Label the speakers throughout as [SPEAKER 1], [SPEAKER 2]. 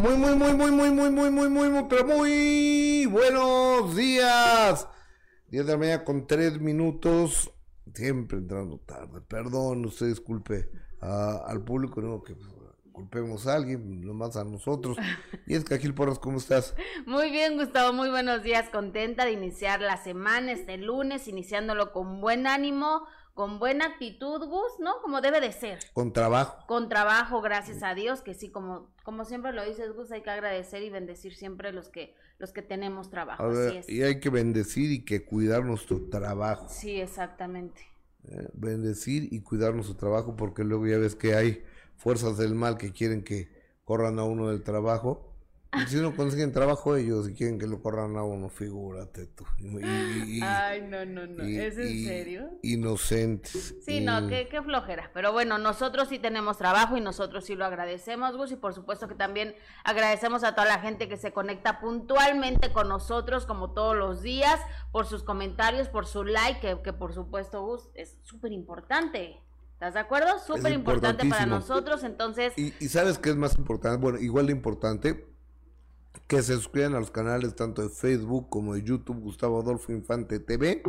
[SPEAKER 1] Muy, muy, muy, muy, muy, muy, muy, muy, muy, muy, pero muy buenos días. Diez de la mañana con tres minutos. Siempre entrando tarde. Perdón, usted disculpe a- al público, no que pues, culpemos a alguien, nomás a nosotros. Y es aquí Porras, ¿cómo estás?
[SPEAKER 2] Muy bien, Gustavo, muy buenos días. Contenta de iniciar la semana este lunes, iniciándolo con buen ánimo, con buena actitud, Gus, ¿no? Como debe de ser.
[SPEAKER 1] Con trabajo.
[SPEAKER 2] Con trabajo, gracias a Dios, que sí, como, como siempre lo dices, Gus, hay que agradecer y bendecir siempre los que, los que tenemos trabajo.
[SPEAKER 1] A ver,
[SPEAKER 2] Así es.
[SPEAKER 1] y hay que bendecir y que cuidar nuestro trabajo.
[SPEAKER 2] Sí, exactamente.
[SPEAKER 1] ¿eh? Bendecir y cuidar nuestro trabajo porque luego ya ves que hay fuerzas del mal que quieren que corran a uno del trabajo. Si no consiguen trabajo ellos y quieren que lo corran a uno, figúrate tú. Y- y- y-
[SPEAKER 2] Ay, no, no, no.
[SPEAKER 1] y-
[SPEAKER 2] ¿Es en serio?
[SPEAKER 1] Inocentes.
[SPEAKER 2] Sí, no, qué, qué flojera. Pero bueno, nosotros sí tenemos trabajo y nosotros sí lo agradecemos, Gus. Y por supuesto que también agradecemos a toda la gente que se conecta puntualmente con nosotros, como todos los días, por sus comentarios, por su like, que, que por supuesto, Gus, es súper importante. ¿Estás de acuerdo? Súper importante para nosotros. Entonces,
[SPEAKER 1] Y, y sabes qué es más importante, bueno, igual de importante, que se suscriban a los canales tanto de Facebook como de YouTube, Gustavo Adolfo Infante TV,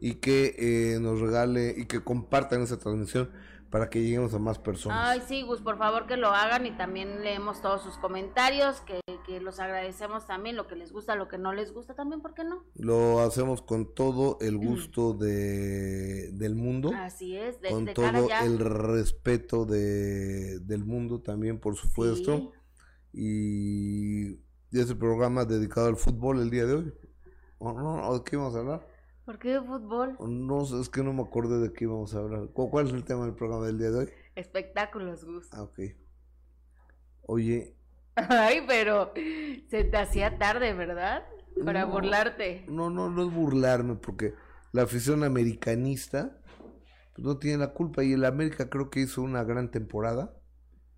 [SPEAKER 1] y que eh, nos regale y que compartan esa transmisión para que lleguemos a más personas.
[SPEAKER 2] Ay, sí, Gus, por favor que lo hagan y también leemos todos sus comentarios, que, que los agradecemos también, lo que les gusta, lo que no les gusta también, ¿por qué no?
[SPEAKER 1] Lo hacemos con todo el gusto de, del mundo,
[SPEAKER 2] Así es, de,
[SPEAKER 1] con
[SPEAKER 2] de cara
[SPEAKER 1] todo
[SPEAKER 2] ya.
[SPEAKER 1] el respeto de, del mundo también, por supuesto.
[SPEAKER 2] Sí.
[SPEAKER 1] Y, y es el programa dedicado al fútbol el día de hoy. ¿O no? ¿O ¿De qué vamos a hablar?
[SPEAKER 2] ¿Por qué de fútbol?
[SPEAKER 1] No sé, es que no me acordé de qué íbamos a hablar. ¿Cu- ¿Cuál es el tema del programa del día de hoy?
[SPEAKER 2] Espectáculos, Gus.
[SPEAKER 1] Ah, ok. Oye,
[SPEAKER 2] Ay, pero se te hacía tarde, ¿verdad? Para
[SPEAKER 1] No.
[SPEAKER 2] burlarte.
[SPEAKER 1] no, no, no es burlarme, porque la afición americanista pues, no tiene la culpa. Y el América creo que hizo una gran temporada.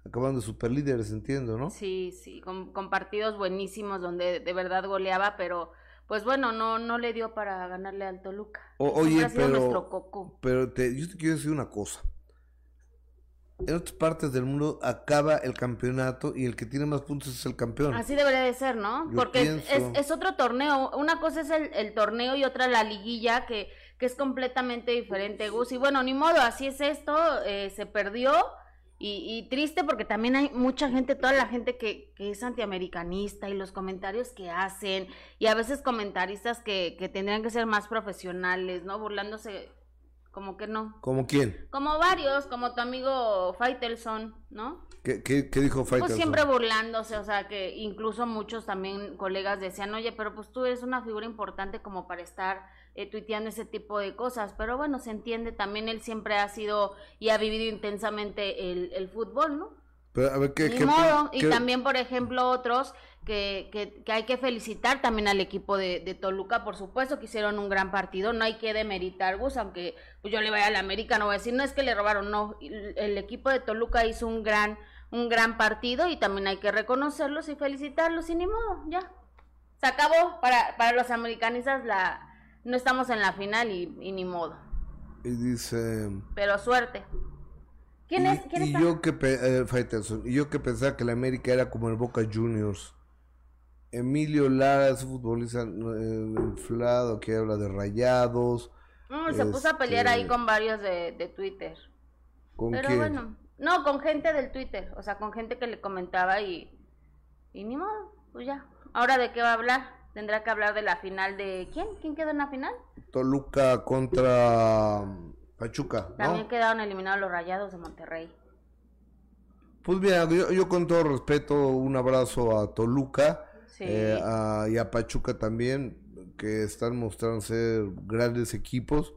[SPEAKER 1] Acabando de superlíderes, entiendo, ¿no?
[SPEAKER 2] Sí, sí, con, con partidos buenísimos donde de verdad goleaba, pero pues bueno, no, no le dio para ganarle al Toluca.
[SPEAKER 1] O- oye, pero-
[SPEAKER 2] nuestro coco.
[SPEAKER 1] Pero te, yo te quiero decir una cosa. En otras partes del mundo acaba el campeonato y el que tiene más puntos es el campeón.
[SPEAKER 2] Así debería de ser, ¿no?
[SPEAKER 1] Yo
[SPEAKER 2] Porque es,
[SPEAKER 1] pienso.
[SPEAKER 2] es- es otro torneo. Una cosa es el, el torneo y otra la liguilla, que, que es completamente diferente, Gus. Y bueno, ni modo, así es esto. eh, se perdió. Y, y triste porque también hay mucha gente, toda la gente que, que es antiamericanista y los comentarios que hacen. Y a veces comentaristas que, que tendrían que ser más profesionales, ¿no? Burlándose como que no.
[SPEAKER 1] ¿Como quién?
[SPEAKER 2] Como varios, como tu amigo Faitelson, ¿no?
[SPEAKER 1] ¿Qué, qué, qué dijo
[SPEAKER 2] Pues
[SPEAKER 1] Faitelson?
[SPEAKER 2] siempre burlándose, o sea, que incluso muchos también colegas decían, oye, pero pues tú eres una figura importante como para estar eh, tuiteando ese tipo de cosas, pero bueno, se entiende, también él siempre ha sido y ha vivido intensamente el, el fútbol, ¿no?
[SPEAKER 1] Pero, a ver, ¿qué,
[SPEAKER 2] Ni
[SPEAKER 1] qué-
[SPEAKER 2] modo, y también, por ejemplo, otros que, que, que hay que felicitar también al equipo de, de Toluca, por supuesto, que hicieron un gran partido, no hay que demeritar, Gus, aunque pues, yo le vaya a la América, no voy a decir, no es que le robaron, no, el, el equipo de Toluca hizo un gran, un gran partido y también hay que reconocerlos y felicitarlos, y ni modo, ya. Se acabó, para, para los americanistas la, no estamos en la final y, y ni modo,
[SPEAKER 1] Y dice...
[SPEAKER 2] pero suerte. ¿Quién
[SPEAKER 1] y,
[SPEAKER 2] es? ¿Quién
[SPEAKER 1] y
[SPEAKER 2] está?
[SPEAKER 1] yo que eh, Faitelson, y yo que pensaba que la América era como el Boca Juniors. Emilio Lara es un futbolista eh, inflado que habla de rayados.
[SPEAKER 2] Mm, se puso a pelear ahí
[SPEAKER 1] Este-
[SPEAKER 2] con varios de, de Twitter.
[SPEAKER 1] ¿Con
[SPEAKER 2] Pero
[SPEAKER 1] quién?
[SPEAKER 2] bueno, no, con gente del Twitter, o sea, con gente que le comentaba y, y ni modo, pues ya. Ahora de qué va a hablar? Tendrá que hablar de la final de quién? ¿Quién quedó en la final?
[SPEAKER 1] Toluca contra mm, Pachuca, ¿no?
[SPEAKER 2] También quedaron eliminados los Rayados de Monterrey.
[SPEAKER 1] Pues mira, yo, yo con todo respeto, un abrazo a Toluca
[SPEAKER 2] Sí.
[SPEAKER 1] eh, a- y a Pachuca también, que están mostrando ser grandes equipos.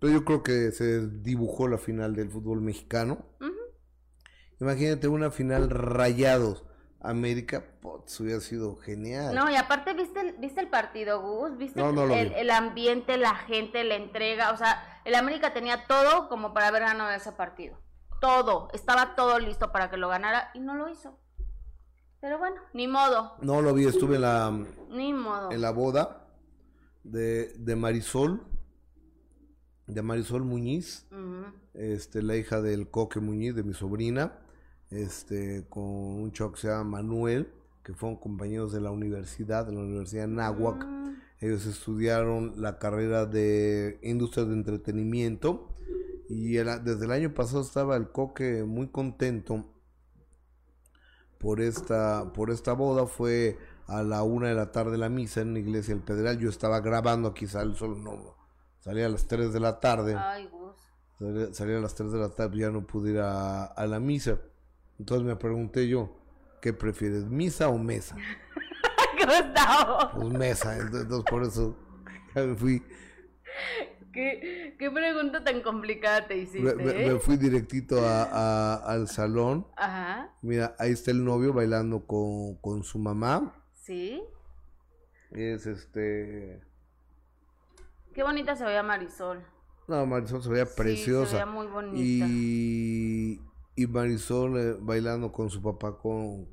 [SPEAKER 1] Pero yo creo que se dibujó la final del fútbol mexicano. Imagínate una final rayados. América, pues hubiera sido genial.
[SPEAKER 2] No, y aparte viste el, viste el partido, Gus, viste
[SPEAKER 1] No, no lo
[SPEAKER 2] el, el ambiente, la gente, la entrega, o sea, el América tenía todo como para haber ganado ese partido. Todo, estaba todo listo para que lo ganara y no lo hizo. Pero bueno, ni modo,
[SPEAKER 1] No lo vi, estuve en la,
[SPEAKER 2] ni modo.
[SPEAKER 1] en la boda de, de Marisol, de Marisol Muñiz, este, la hija del Coque Muñiz, de mi sobrina. este, con un chavo que se llama Manuel, que fueron compañeros de la universidad, de la Universidad de Nahuac.
[SPEAKER 2] Mm,
[SPEAKER 1] Ellos estudiaron la carrera de industria de entretenimiento y el- desde el año pasado estaba el coque muy contento por esta, por esta boda. Fue a la una de la tarde la misa en la iglesia del Pedregal. Yo estaba grabando aquí, sale el sol, no, salía a las 3 de la tarde.
[SPEAKER 2] Ay, Gus.
[SPEAKER 1] Salía, salía a las 3 de la tarde, ya no pude ir a, a la misa. Entonces me pregunté yo, ¿qué prefieres, misa o mesa?
[SPEAKER 2] Gustavo.
[SPEAKER 1] Pues mesa, entonces por eso me fui,
[SPEAKER 2] ¿Qué, qué pregunta tan complicada te hiciste,
[SPEAKER 1] me-
[SPEAKER 2] eh?
[SPEAKER 1] me fui directito a- a- al salón.
[SPEAKER 2] Ajá,
[SPEAKER 1] Mira, ahí está el novio bailando con, con su mamá.
[SPEAKER 2] sí.
[SPEAKER 1] Es este...
[SPEAKER 2] Qué bonita se veía Marisol.
[SPEAKER 1] No, Marisol se veía
[SPEAKER 2] Sí,
[SPEAKER 1] preciosa.
[SPEAKER 2] se veía muy bonita.
[SPEAKER 1] y, y Marisol eh, bailando con su papá, con,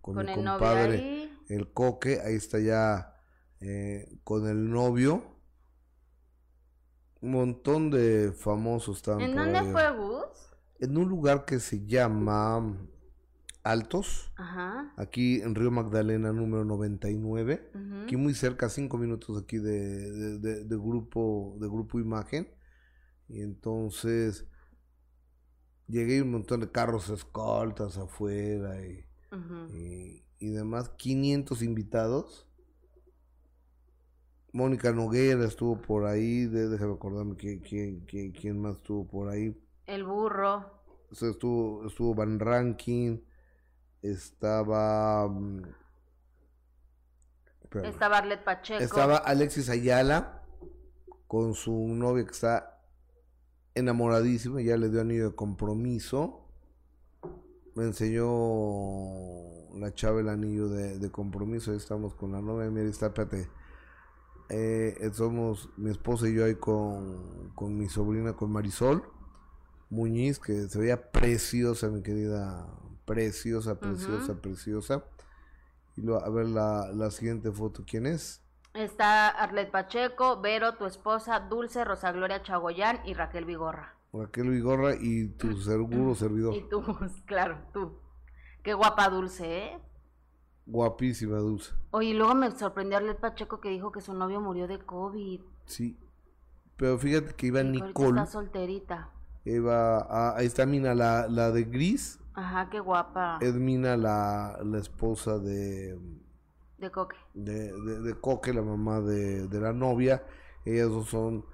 [SPEAKER 1] con,
[SPEAKER 2] Con
[SPEAKER 1] mi
[SPEAKER 2] el
[SPEAKER 1] compadre.
[SPEAKER 2] ahí.
[SPEAKER 1] el coque, ahí está ya eh, con el novio. Un montón de famosos estaban
[SPEAKER 2] ¿En
[SPEAKER 1] por
[SPEAKER 2] dónde fue Gus?
[SPEAKER 1] En un lugar que se llama Altos,
[SPEAKER 2] Ajá.
[SPEAKER 1] aquí en Río Magdalena número 99.
[SPEAKER 2] ujú.
[SPEAKER 1] Aquí muy cerca, cinco minutos aquí de, de- de- de grupo, de grupo imagen. Y entonces llegué y un montón de carros escoltas afuera y, y, y demás, 500 invitados. Mónica Noguera estuvo por ahí, de, déjame acordarme quién, quién, quién, quién más estuvo por ahí.
[SPEAKER 2] El burro.
[SPEAKER 1] O sea, estuvo, estuvo Van Rankin, estaba... mm.
[SPEAKER 2] Estaba Arlet Pacheco.
[SPEAKER 1] Estaba Alexis Ayala con su novia que está enamoradísima, ya le dio anillo de compromiso. Me enseñó la chava el anillo de, de compromiso. Ahí estamos con la novia. Mira, está, espérate. Eh, somos mi esposa y yo ahí con, con mi sobrina, con Marisol Muñiz, que se veía preciosa, mi querida. Preciosa, preciosa, preciosa. Y luego, a ver la, la siguiente foto, ¿quién es?
[SPEAKER 2] Está Arlet Pacheco, Vero, tu esposa, Dulce, Rosa Gloria Chagoyán y Raquel Vigorra.
[SPEAKER 1] Raquel Vigorra y tu seguro servidor.
[SPEAKER 2] Y tú, claro, tú. Qué guapa Dulce, ¿eh?
[SPEAKER 1] Guapísima, Dulce.
[SPEAKER 2] Oye, y luego me sorprendió Arlet Pacheco que dijo que su novio murió de COVID.
[SPEAKER 1] Sí. Pero fíjate que iba
[SPEAKER 2] ahorita
[SPEAKER 1] Nicole.
[SPEAKER 2] está solterita.
[SPEAKER 1] Iba, ah, ahí está Mina, la, la de Gris.
[SPEAKER 2] Ajá, qué guapa.
[SPEAKER 1] Es Mina, la, la esposa de,
[SPEAKER 2] De coque.
[SPEAKER 1] de, de, de Coque, la mamá de, de la novia. Ellas dos son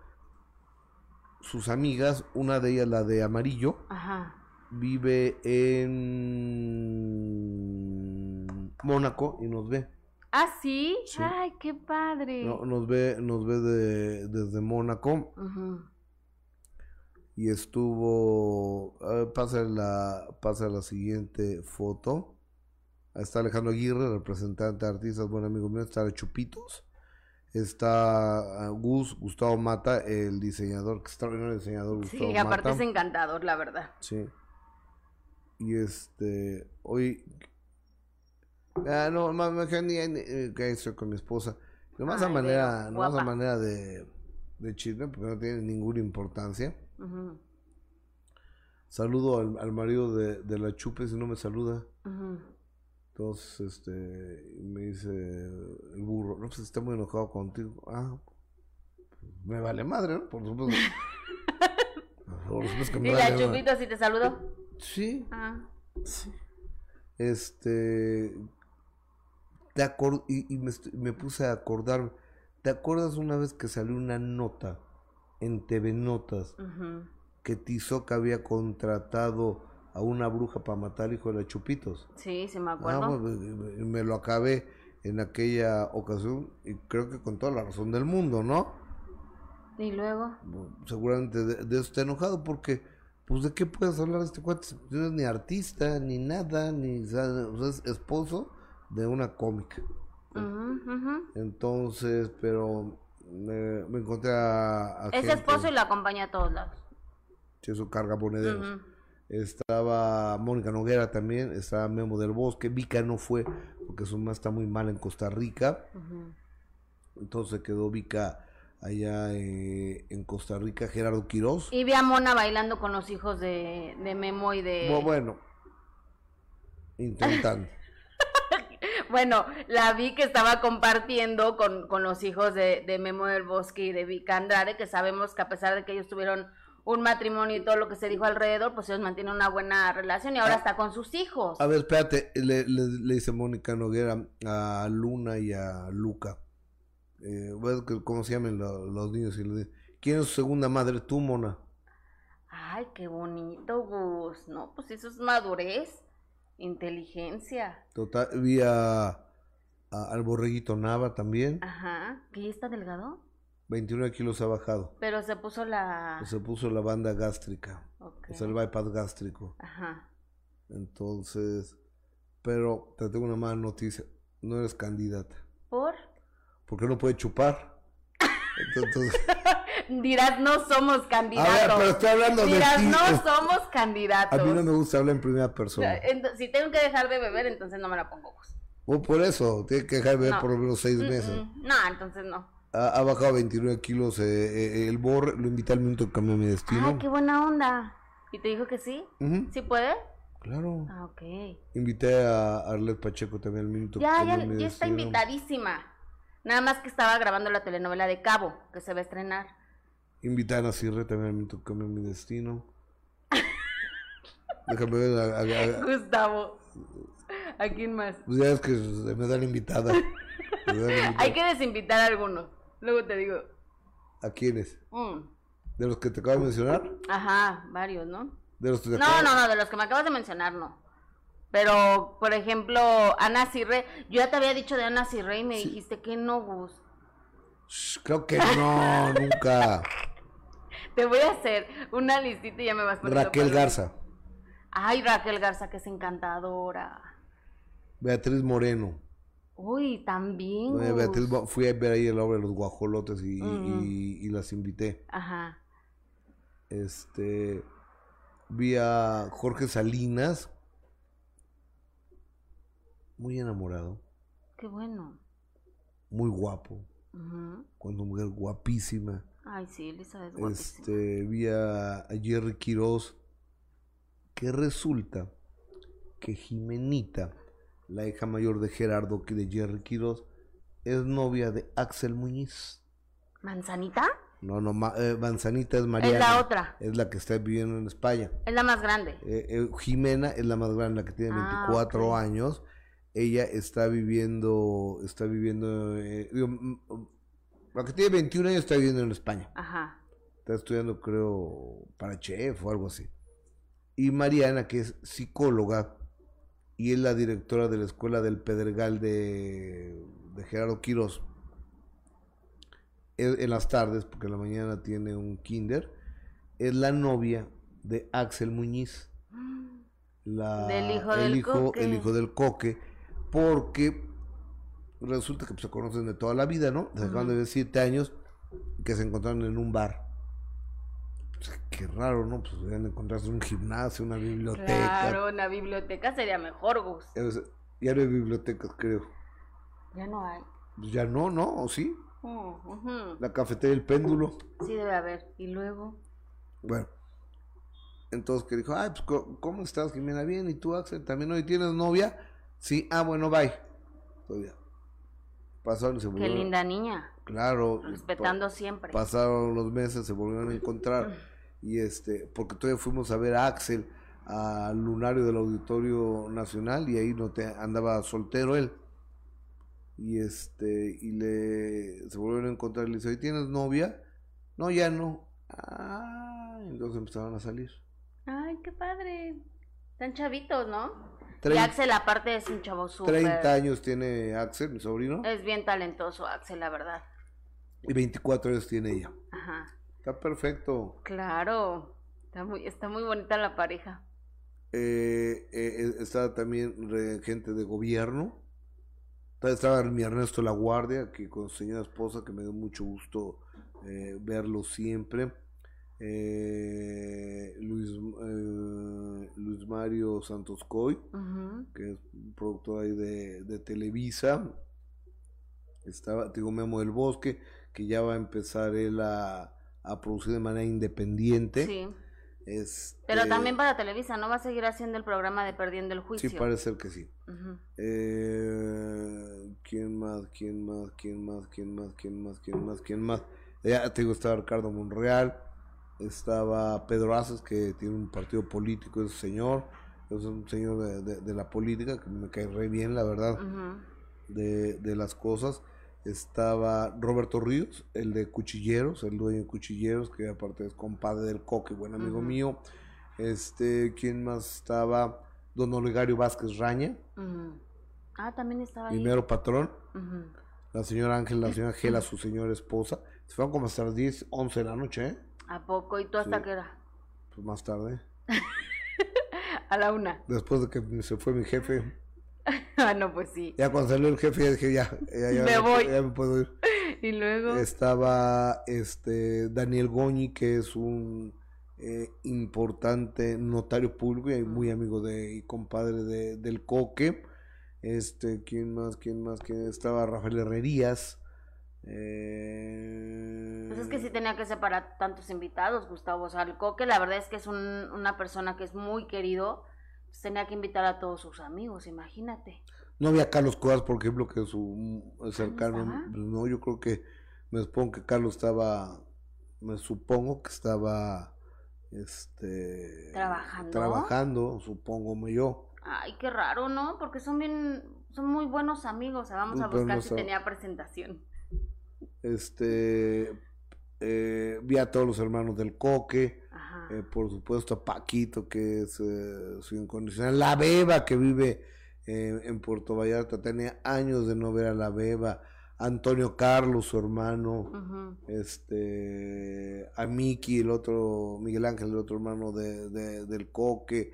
[SPEAKER 1] sus amigas. Una de ellas, la de amarillo,
[SPEAKER 2] Ajá.
[SPEAKER 1] vive en Mónaco y nos ve.
[SPEAKER 2] ¿Ah, sí?
[SPEAKER 1] Sí.
[SPEAKER 2] Ay, qué padre.
[SPEAKER 1] No, nos ve, nos ve de, desde Mónaco
[SPEAKER 2] Ujú.
[SPEAKER 1] Y estuvo. a ver, pasa la, pasa la siguiente foto. Ahí Está Alejandro Aguirre, representante de artistas, buen amigo mío. Está Chupitos. Está ah, Gus, Gustavo Mata, el diseñador, extraordinario diseñador Gustavo
[SPEAKER 2] Sí, aparte
[SPEAKER 1] Mata.
[SPEAKER 2] es encantador, la verdad.
[SPEAKER 1] Sí. Y este, hoy. Ah, no, más ni ni- que estoy con mi esposa. Nomás a
[SPEAKER 2] Ay,
[SPEAKER 1] manera,
[SPEAKER 2] Vero,
[SPEAKER 1] nomás a manera de, de chisme, porque no tiene ninguna importancia. Saludo al, al marido de, de la chupe si no me saluda. Entonces, este, me dice el burro, no, pues está muy enojado contigo. Ah, me vale madre, ¿no? Por supuesto. Por supuesto que me
[SPEAKER 2] ¿Y
[SPEAKER 1] vale
[SPEAKER 2] la
[SPEAKER 1] madre.
[SPEAKER 2] Chupito si te saludó?
[SPEAKER 1] Sí,
[SPEAKER 2] Ah.
[SPEAKER 1] Sí. Este. Te y, y me, me puse a acordar. ¿Te acuerdas una vez que salió una nota en TV Notas que Tizoc había contratado a una bruja para matar al hijo de la Chupitos?
[SPEAKER 2] Sí, sí me acuerdo.
[SPEAKER 1] me, me lo acabé en aquella ocasión y creo que con toda la razón del mundo, ¿no?
[SPEAKER 2] Y luego.
[SPEAKER 1] Seguramente de, de eso está enojado porque, pues, ¿de qué puedes hablar de este cuate? No es ni artista, ni nada, ni, o sea, es esposo de una cómica. Entonces, pero me, me encontré a, a
[SPEAKER 2] Es
[SPEAKER 1] gente-
[SPEAKER 2] esposo y la acompaña a todos lados.
[SPEAKER 1] Sí, eso carga monederos.
[SPEAKER 2] Ujú.
[SPEAKER 1] Estaba Mónica Noguera también, estaba Memo del Bosque, Vika no fue porque su mamá está muy mal en Costa Rica,
[SPEAKER 2] Ujú.
[SPEAKER 1] entonces quedó Vika allá eh, en Costa Rica, Gerardo Quirós.
[SPEAKER 2] Y vi a Mona bailando con los hijos de, de Memo y de...
[SPEAKER 1] Bu- Bueno, Intentando.
[SPEAKER 2] Bueno, la vi que estaba compartiendo con, con los hijos de, de Memo del Bosque y de Vika Andrade, que sabemos que a pesar de que ellos tuvieron un matrimonio y todo lo que se dijo alrededor, pues ellos mantienen una buena relación y ahora
[SPEAKER 1] Ah.
[SPEAKER 2] está con sus hijos.
[SPEAKER 1] A ver, espérate, le, le, le dice Mónica Noguera a Luna y a Luca. Eh, ¿ves que- ¿Cómo se llaman lo- los niños? ¿Quién es su segunda madre? Tú, Mona.
[SPEAKER 2] Ay, qué bonito, Gus. No, pues eso es madurez, inteligencia.
[SPEAKER 1] Total, vi a, a- al borreguito Nava también.
[SPEAKER 2] Ajá. ¿Que ya está delgado?
[SPEAKER 1] 29 kilos ha bajado.
[SPEAKER 2] Pero se puso la...
[SPEAKER 1] Se puso la banda gástrica.
[SPEAKER 2] Ok.
[SPEAKER 1] O sea, el bypass gástrico.
[SPEAKER 2] Ajá.
[SPEAKER 1] Entonces, pero te tengo una mala noticia. No eres candidata.
[SPEAKER 2] ¿Por?
[SPEAKER 1] Porque no puede chupar. Entonces,
[SPEAKER 2] Dirás, no somos
[SPEAKER 1] a
[SPEAKER 2] candidatos.
[SPEAKER 1] ver, pero estoy hablando de
[SPEAKER 2] Dirás,
[SPEAKER 1] ti.
[SPEAKER 2] no somos candidatos.
[SPEAKER 1] A mí no me gusta hablar en primera
[SPEAKER 2] O sea,
[SPEAKER 1] persona.
[SPEAKER 2] ento- si tengo que dejar de beber, entonces no me la pongo. Gus.
[SPEAKER 1] O por eso, tiene que dejar de beber
[SPEAKER 2] No.
[SPEAKER 1] por lo menos seis
[SPEAKER 2] Mm,
[SPEAKER 1] meses.
[SPEAKER 2] mm. No, entonces no.
[SPEAKER 1] Ha, ha bajado 29 kilos eh, eh, el borre. Lo invité al minuto que cambió mi destino.
[SPEAKER 2] Ay, qué buena onda. ¿Y te dijo que sí?
[SPEAKER 1] Ujú,
[SPEAKER 2] ¿Sí puede?
[SPEAKER 1] Claro.
[SPEAKER 2] Ah, ok.
[SPEAKER 1] Invité a Arlet Pacheco también al minuto
[SPEAKER 2] Ya,
[SPEAKER 1] que
[SPEAKER 2] ya, ya está invitadísima. Nada más que estaba grabando la telenovela de Cabo, que se va a estrenar.
[SPEAKER 1] Invité a Ana Cirre también al minuto que cambió mi destino. Déjame ver. a- a- a-
[SPEAKER 2] Gustavo. ¿A quién más?
[SPEAKER 1] pues ya es que se me da la invitada. Me da la invitada.
[SPEAKER 2] Hay que desinvitar a algunos. Luego te digo.
[SPEAKER 1] ¿A quiénes?
[SPEAKER 2] Mm,
[SPEAKER 1] ¿De los que te acabo de mencionar?
[SPEAKER 2] Ajá, varios, ¿no?
[SPEAKER 1] ¿De los que te
[SPEAKER 2] No,
[SPEAKER 1] acabo-
[SPEAKER 2] no, no, de los que me acabas de mencionar, no. Pero, por ejemplo, Ana Cirre, yo ya te había dicho de Ana Cirre y me dijiste que no, Gus.
[SPEAKER 1] Creo que no, nunca.
[SPEAKER 2] Te voy a hacer una listita y ya me vas poniendo
[SPEAKER 1] Raquel
[SPEAKER 2] para-
[SPEAKER 1] Garza,
[SPEAKER 2] Ay, Raquel Garza, que es encantadora.
[SPEAKER 1] Beatriz Moreno.
[SPEAKER 2] Uy, también. Gus.
[SPEAKER 1] Beatriz, fui a ver ahí la obra de los guajolotes y, y- y las invité.
[SPEAKER 2] Ajá.
[SPEAKER 1] Este, vi a Jorge Salinas, muy enamorado,
[SPEAKER 2] Qué bueno.
[SPEAKER 1] muy guapo, Con una mujer guapísima.
[SPEAKER 2] Ay, sí, Elizabeth es guapísima.
[SPEAKER 1] Este, vi a, Jerry Quiroz, que resulta que Jimenita, la hija mayor de Gerardo, que de Jerry Quiroz, es novia de Axel Muñiz.
[SPEAKER 2] ¿Manzanita?
[SPEAKER 1] No, no, Ma- eh, Manzanita es Mariana.
[SPEAKER 2] Es la otra.
[SPEAKER 1] Es la que está viviendo en España.
[SPEAKER 2] Es la más grande.
[SPEAKER 1] Eh, eh, Jimena es la más grande, la que tiene
[SPEAKER 2] Ah,
[SPEAKER 1] 24
[SPEAKER 2] ok.
[SPEAKER 1] años. Ella está viviendo, está viviendo, eh, digo, mm, mm, la que tiene 21 años está viviendo en España.
[SPEAKER 2] Ajá.
[SPEAKER 1] Está estudiando, creo, para chef o algo así. Y Mariana, que es psicóloga y es la directora de la escuela del Pedregal de, de Gerardo Quirós. En, en las tardes, porque en la mañana tiene un kinder, es la novia de Axel Muñiz. La-
[SPEAKER 2] Del hijo
[SPEAKER 1] el
[SPEAKER 2] del
[SPEAKER 1] hijo,
[SPEAKER 2] Coque.
[SPEAKER 1] El hijo del coque, porque resulta que pues, se conocen de toda la vida, ¿no? Se acaban
[SPEAKER 2] Ujú.
[SPEAKER 1] de siete años que se encontraron en un bar. Pues, qué raro, ¿no? Pues deben encontrarse un gimnasio, una biblioteca.
[SPEAKER 2] Claro, una biblioteca sería mejor, Gus.
[SPEAKER 1] Es- ya no hay bibliotecas, creo.
[SPEAKER 2] Ya no hay.
[SPEAKER 1] Pues ya no, ¿no? ¿O sí?
[SPEAKER 2] Ujú.
[SPEAKER 1] La cafetería El Péndulo.
[SPEAKER 2] Sí, debe haber. Y luego.
[SPEAKER 1] Bueno. Entonces que dijo, ay, pues, ¿cómo estás, Jimena? Bien, ¿y tú, Axel? ¿También hoy tienes novia? Sí, ah, bueno, bye. Todavía. Pasaron y se
[SPEAKER 2] Qué
[SPEAKER 1] volvieron.
[SPEAKER 2] linda niña.
[SPEAKER 1] Claro.
[SPEAKER 2] Respetando
[SPEAKER 1] pa-
[SPEAKER 2] siempre.
[SPEAKER 1] Pasaron los meses, se volvieron a encontrar. y este, porque todavía fuimos a ver a Axel al lunario del Auditorio Nacional y ahí no te andaba soltero él. Y este, y le se volvieron a encontrar y le dice, ¿hoy tienes novia? No, ya no. Ah, entonces empezaron a salir.
[SPEAKER 2] Ay, qué padre. Están chavitos, ¿no? Y Axel, aparte, es un chavo súper.
[SPEAKER 1] 30 años tiene Axel, mi sobrino,
[SPEAKER 2] Es bien talentoso, Axel, la verdad.
[SPEAKER 1] y 24 años tiene ella.
[SPEAKER 2] Ajá.
[SPEAKER 1] Está perfecto.
[SPEAKER 2] Claro. Está muy, está muy bonita la pareja.
[SPEAKER 1] Eh, eh, está también re- gente de gobierno. Ta- Estaba mi Ernesto La Guardia, que con su señora esposa, que me dio mucho gusto eh, verlo siempre. Eh, Luis, eh, Luis Mario Santos Coy,
[SPEAKER 2] Ujú.
[SPEAKER 1] que es un productor ahí de, de Televisa. Estaba, digo, Memo del Bosque, que ya va a empezar él a, a producir de manera independiente.
[SPEAKER 2] Sí.
[SPEAKER 1] Este,
[SPEAKER 2] Pero también para Televisa, ¿no va a seguir haciendo el programa de Perdiendo el Juicio?
[SPEAKER 1] Sí, parece ser que sí.
[SPEAKER 2] Ujú.
[SPEAKER 1] Eh, ¿Quién más? ¿Quién más? ¿Quién más? ¿Quién más? ¿Quién más? ¿Quién más? ¿Quién más? Ya te digo, Ricardo Monreal, estaba Pedro Aces, que tiene un partido político, ese señor, es un señor de, de- de la política, que me cae re bien, la verdad, de, de las cosas. Estaba Roberto Ríos, el de Cuchilleros, el dueño de Cuchilleros, que aparte es compadre del Coque, buen amigo mío. Este, ¿quién más estaba? Don Olegario Vázquez Raña.
[SPEAKER 2] Ah, también estaba ahí.
[SPEAKER 1] primero patrón. La señora Ángela, la señora Gela, su señora esposa. Se fueron como hasta las 10, 11 de la noche, ¿eh?
[SPEAKER 2] ¿A poco? ¿Y tú hasta
[SPEAKER 1] Sí.
[SPEAKER 2] qué hora?
[SPEAKER 1] Pues más tarde.
[SPEAKER 2] A la una.
[SPEAKER 1] Después de que se fue mi jefe.
[SPEAKER 2] ah, no, pues sí.
[SPEAKER 1] Ya cuando salió el jefe, ya dije, ya, ya, ya,
[SPEAKER 2] Me voy.
[SPEAKER 1] ya me puedo ir.
[SPEAKER 2] Y luego.
[SPEAKER 1] Estaba este Daniel Goñi, que es un eh, importante notario público y muy amigo de y compadre de, del Coque. Este, ¿quién más? ¿Quién más? ¿Quién estaba? Rafael Herrerías. Eh,
[SPEAKER 2] Pues es que sí tenía que ser para tantos invitados, Gustavo. O sea, el Coque, la verdad es que es un- una persona que es muy querido. Pues tenía que invitar a todos sus amigos, imagínate.
[SPEAKER 1] No había Carlos Cuevas, por ejemplo, que es su cercano. pues no, yo creo que me supongo que Carlos estaba, me supongo que estaba, este,
[SPEAKER 2] ¿Trabajando?
[SPEAKER 1] trabajando, supongo yo.
[SPEAKER 2] Ay, qué raro, ¿no? Porque son bien, son muy buenos amigos. O sea, vamos a buscar
[SPEAKER 1] no
[SPEAKER 2] si tenía presentación.
[SPEAKER 1] Este, eh, vi a todos los hermanos del Coque, eh, por supuesto a Paquito, que es eh, su incondicional, la Beba, que vive eh, en Puerto Vallarta, tenía años de no ver a la Beba, Antonio Carlos, su hermano. Este a Miki, el otro, Miguel Ángel, el otro hermano de, de- del Coque.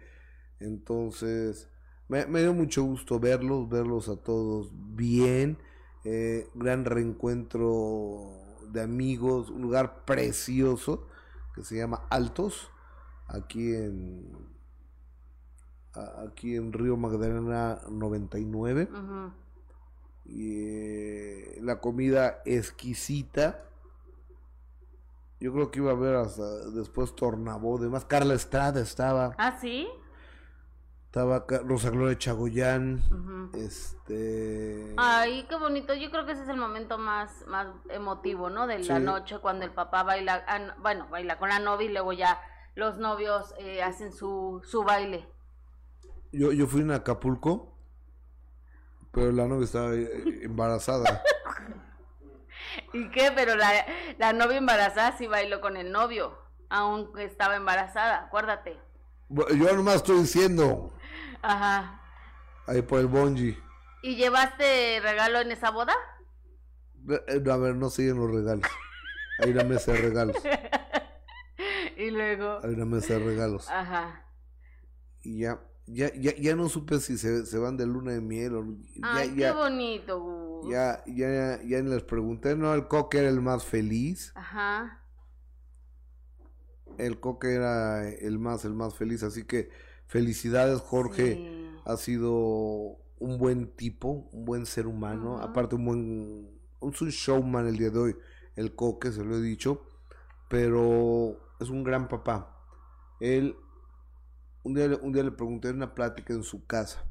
[SPEAKER 1] Entonces, me, me dio mucho gusto verlos, verlos a todos bien. Eh, gran reencuentro de amigos, un lugar precioso que se llama Altos, aquí en aquí en Río Magdalena 99
[SPEAKER 2] Ujú.
[SPEAKER 1] y eh, la comida exquisita. Yo creo que iba a haber hasta después Tornabó, demás. Carla Estrada estaba,
[SPEAKER 2] Ah, sí.
[SPEAKER 1] Estaba Rosa Gloria Chagoyán, este,
[SPEAKER 2] Ay, qué bonito. Yo creo que ese es el momento más, más emotivo, ¿no? De la
[SPEAKER 1] Sí.
[SPEAKER 2] noche cuando el papá baila, ah, no, bueno, baila con la novia y luego ya los novios eh, hacen su, su baile.
[SPEAKER 1] yo, yo fui en Acapulco, pero la novia estaba eh, embarazada.
[SPEAKER 2] ¿Y qué? Pero la, la novia embarazada sí bailó con el novio, aunque estaba embarazada, acuérdate.
[SPEAKER 1] Yo nomás estoy diciendo,
[SPEAKER 2] Ajá.
[SPEAKER 1] ahí por el bonji.
[SPEAKER 2] ¿Y llevaste regalo en esa boda?
[SPEAKER 1] Eh, A ver, no siguen los regalos. Hay una mesa de regalos.
[SPEAKER 2] y luego...
[SPEAKER 1] Hay una mesa de regalos.
[SPEAKER 2] Ajá.
[SPEAKER 1] Y ya, ya, ya, ya no supe si se, se van de luna de miel o ya,
[SPEAKER 2] Ay,
[SPEAKER 1] ya,
[SPEAKER 2] qué bonito. Gus.
[SPEAKER 1] ya, ya, ya ni les pregunté, no, el coque era el más feliz,
[SPEAKER 2] Ajá.
[SPEAKER 1] el coque era el más, el más feliz, así que felicidades Jorge,
[SPEAKER 2] Sí.
[SPEAKER 1] ha sido un buen tipo, un buen ser humano, aparte un buen, un showman el día de hoy, el coque, se lo he dicho, pero es un gran papá. Él, un día, le- un día le pregunté en una plática en su casa,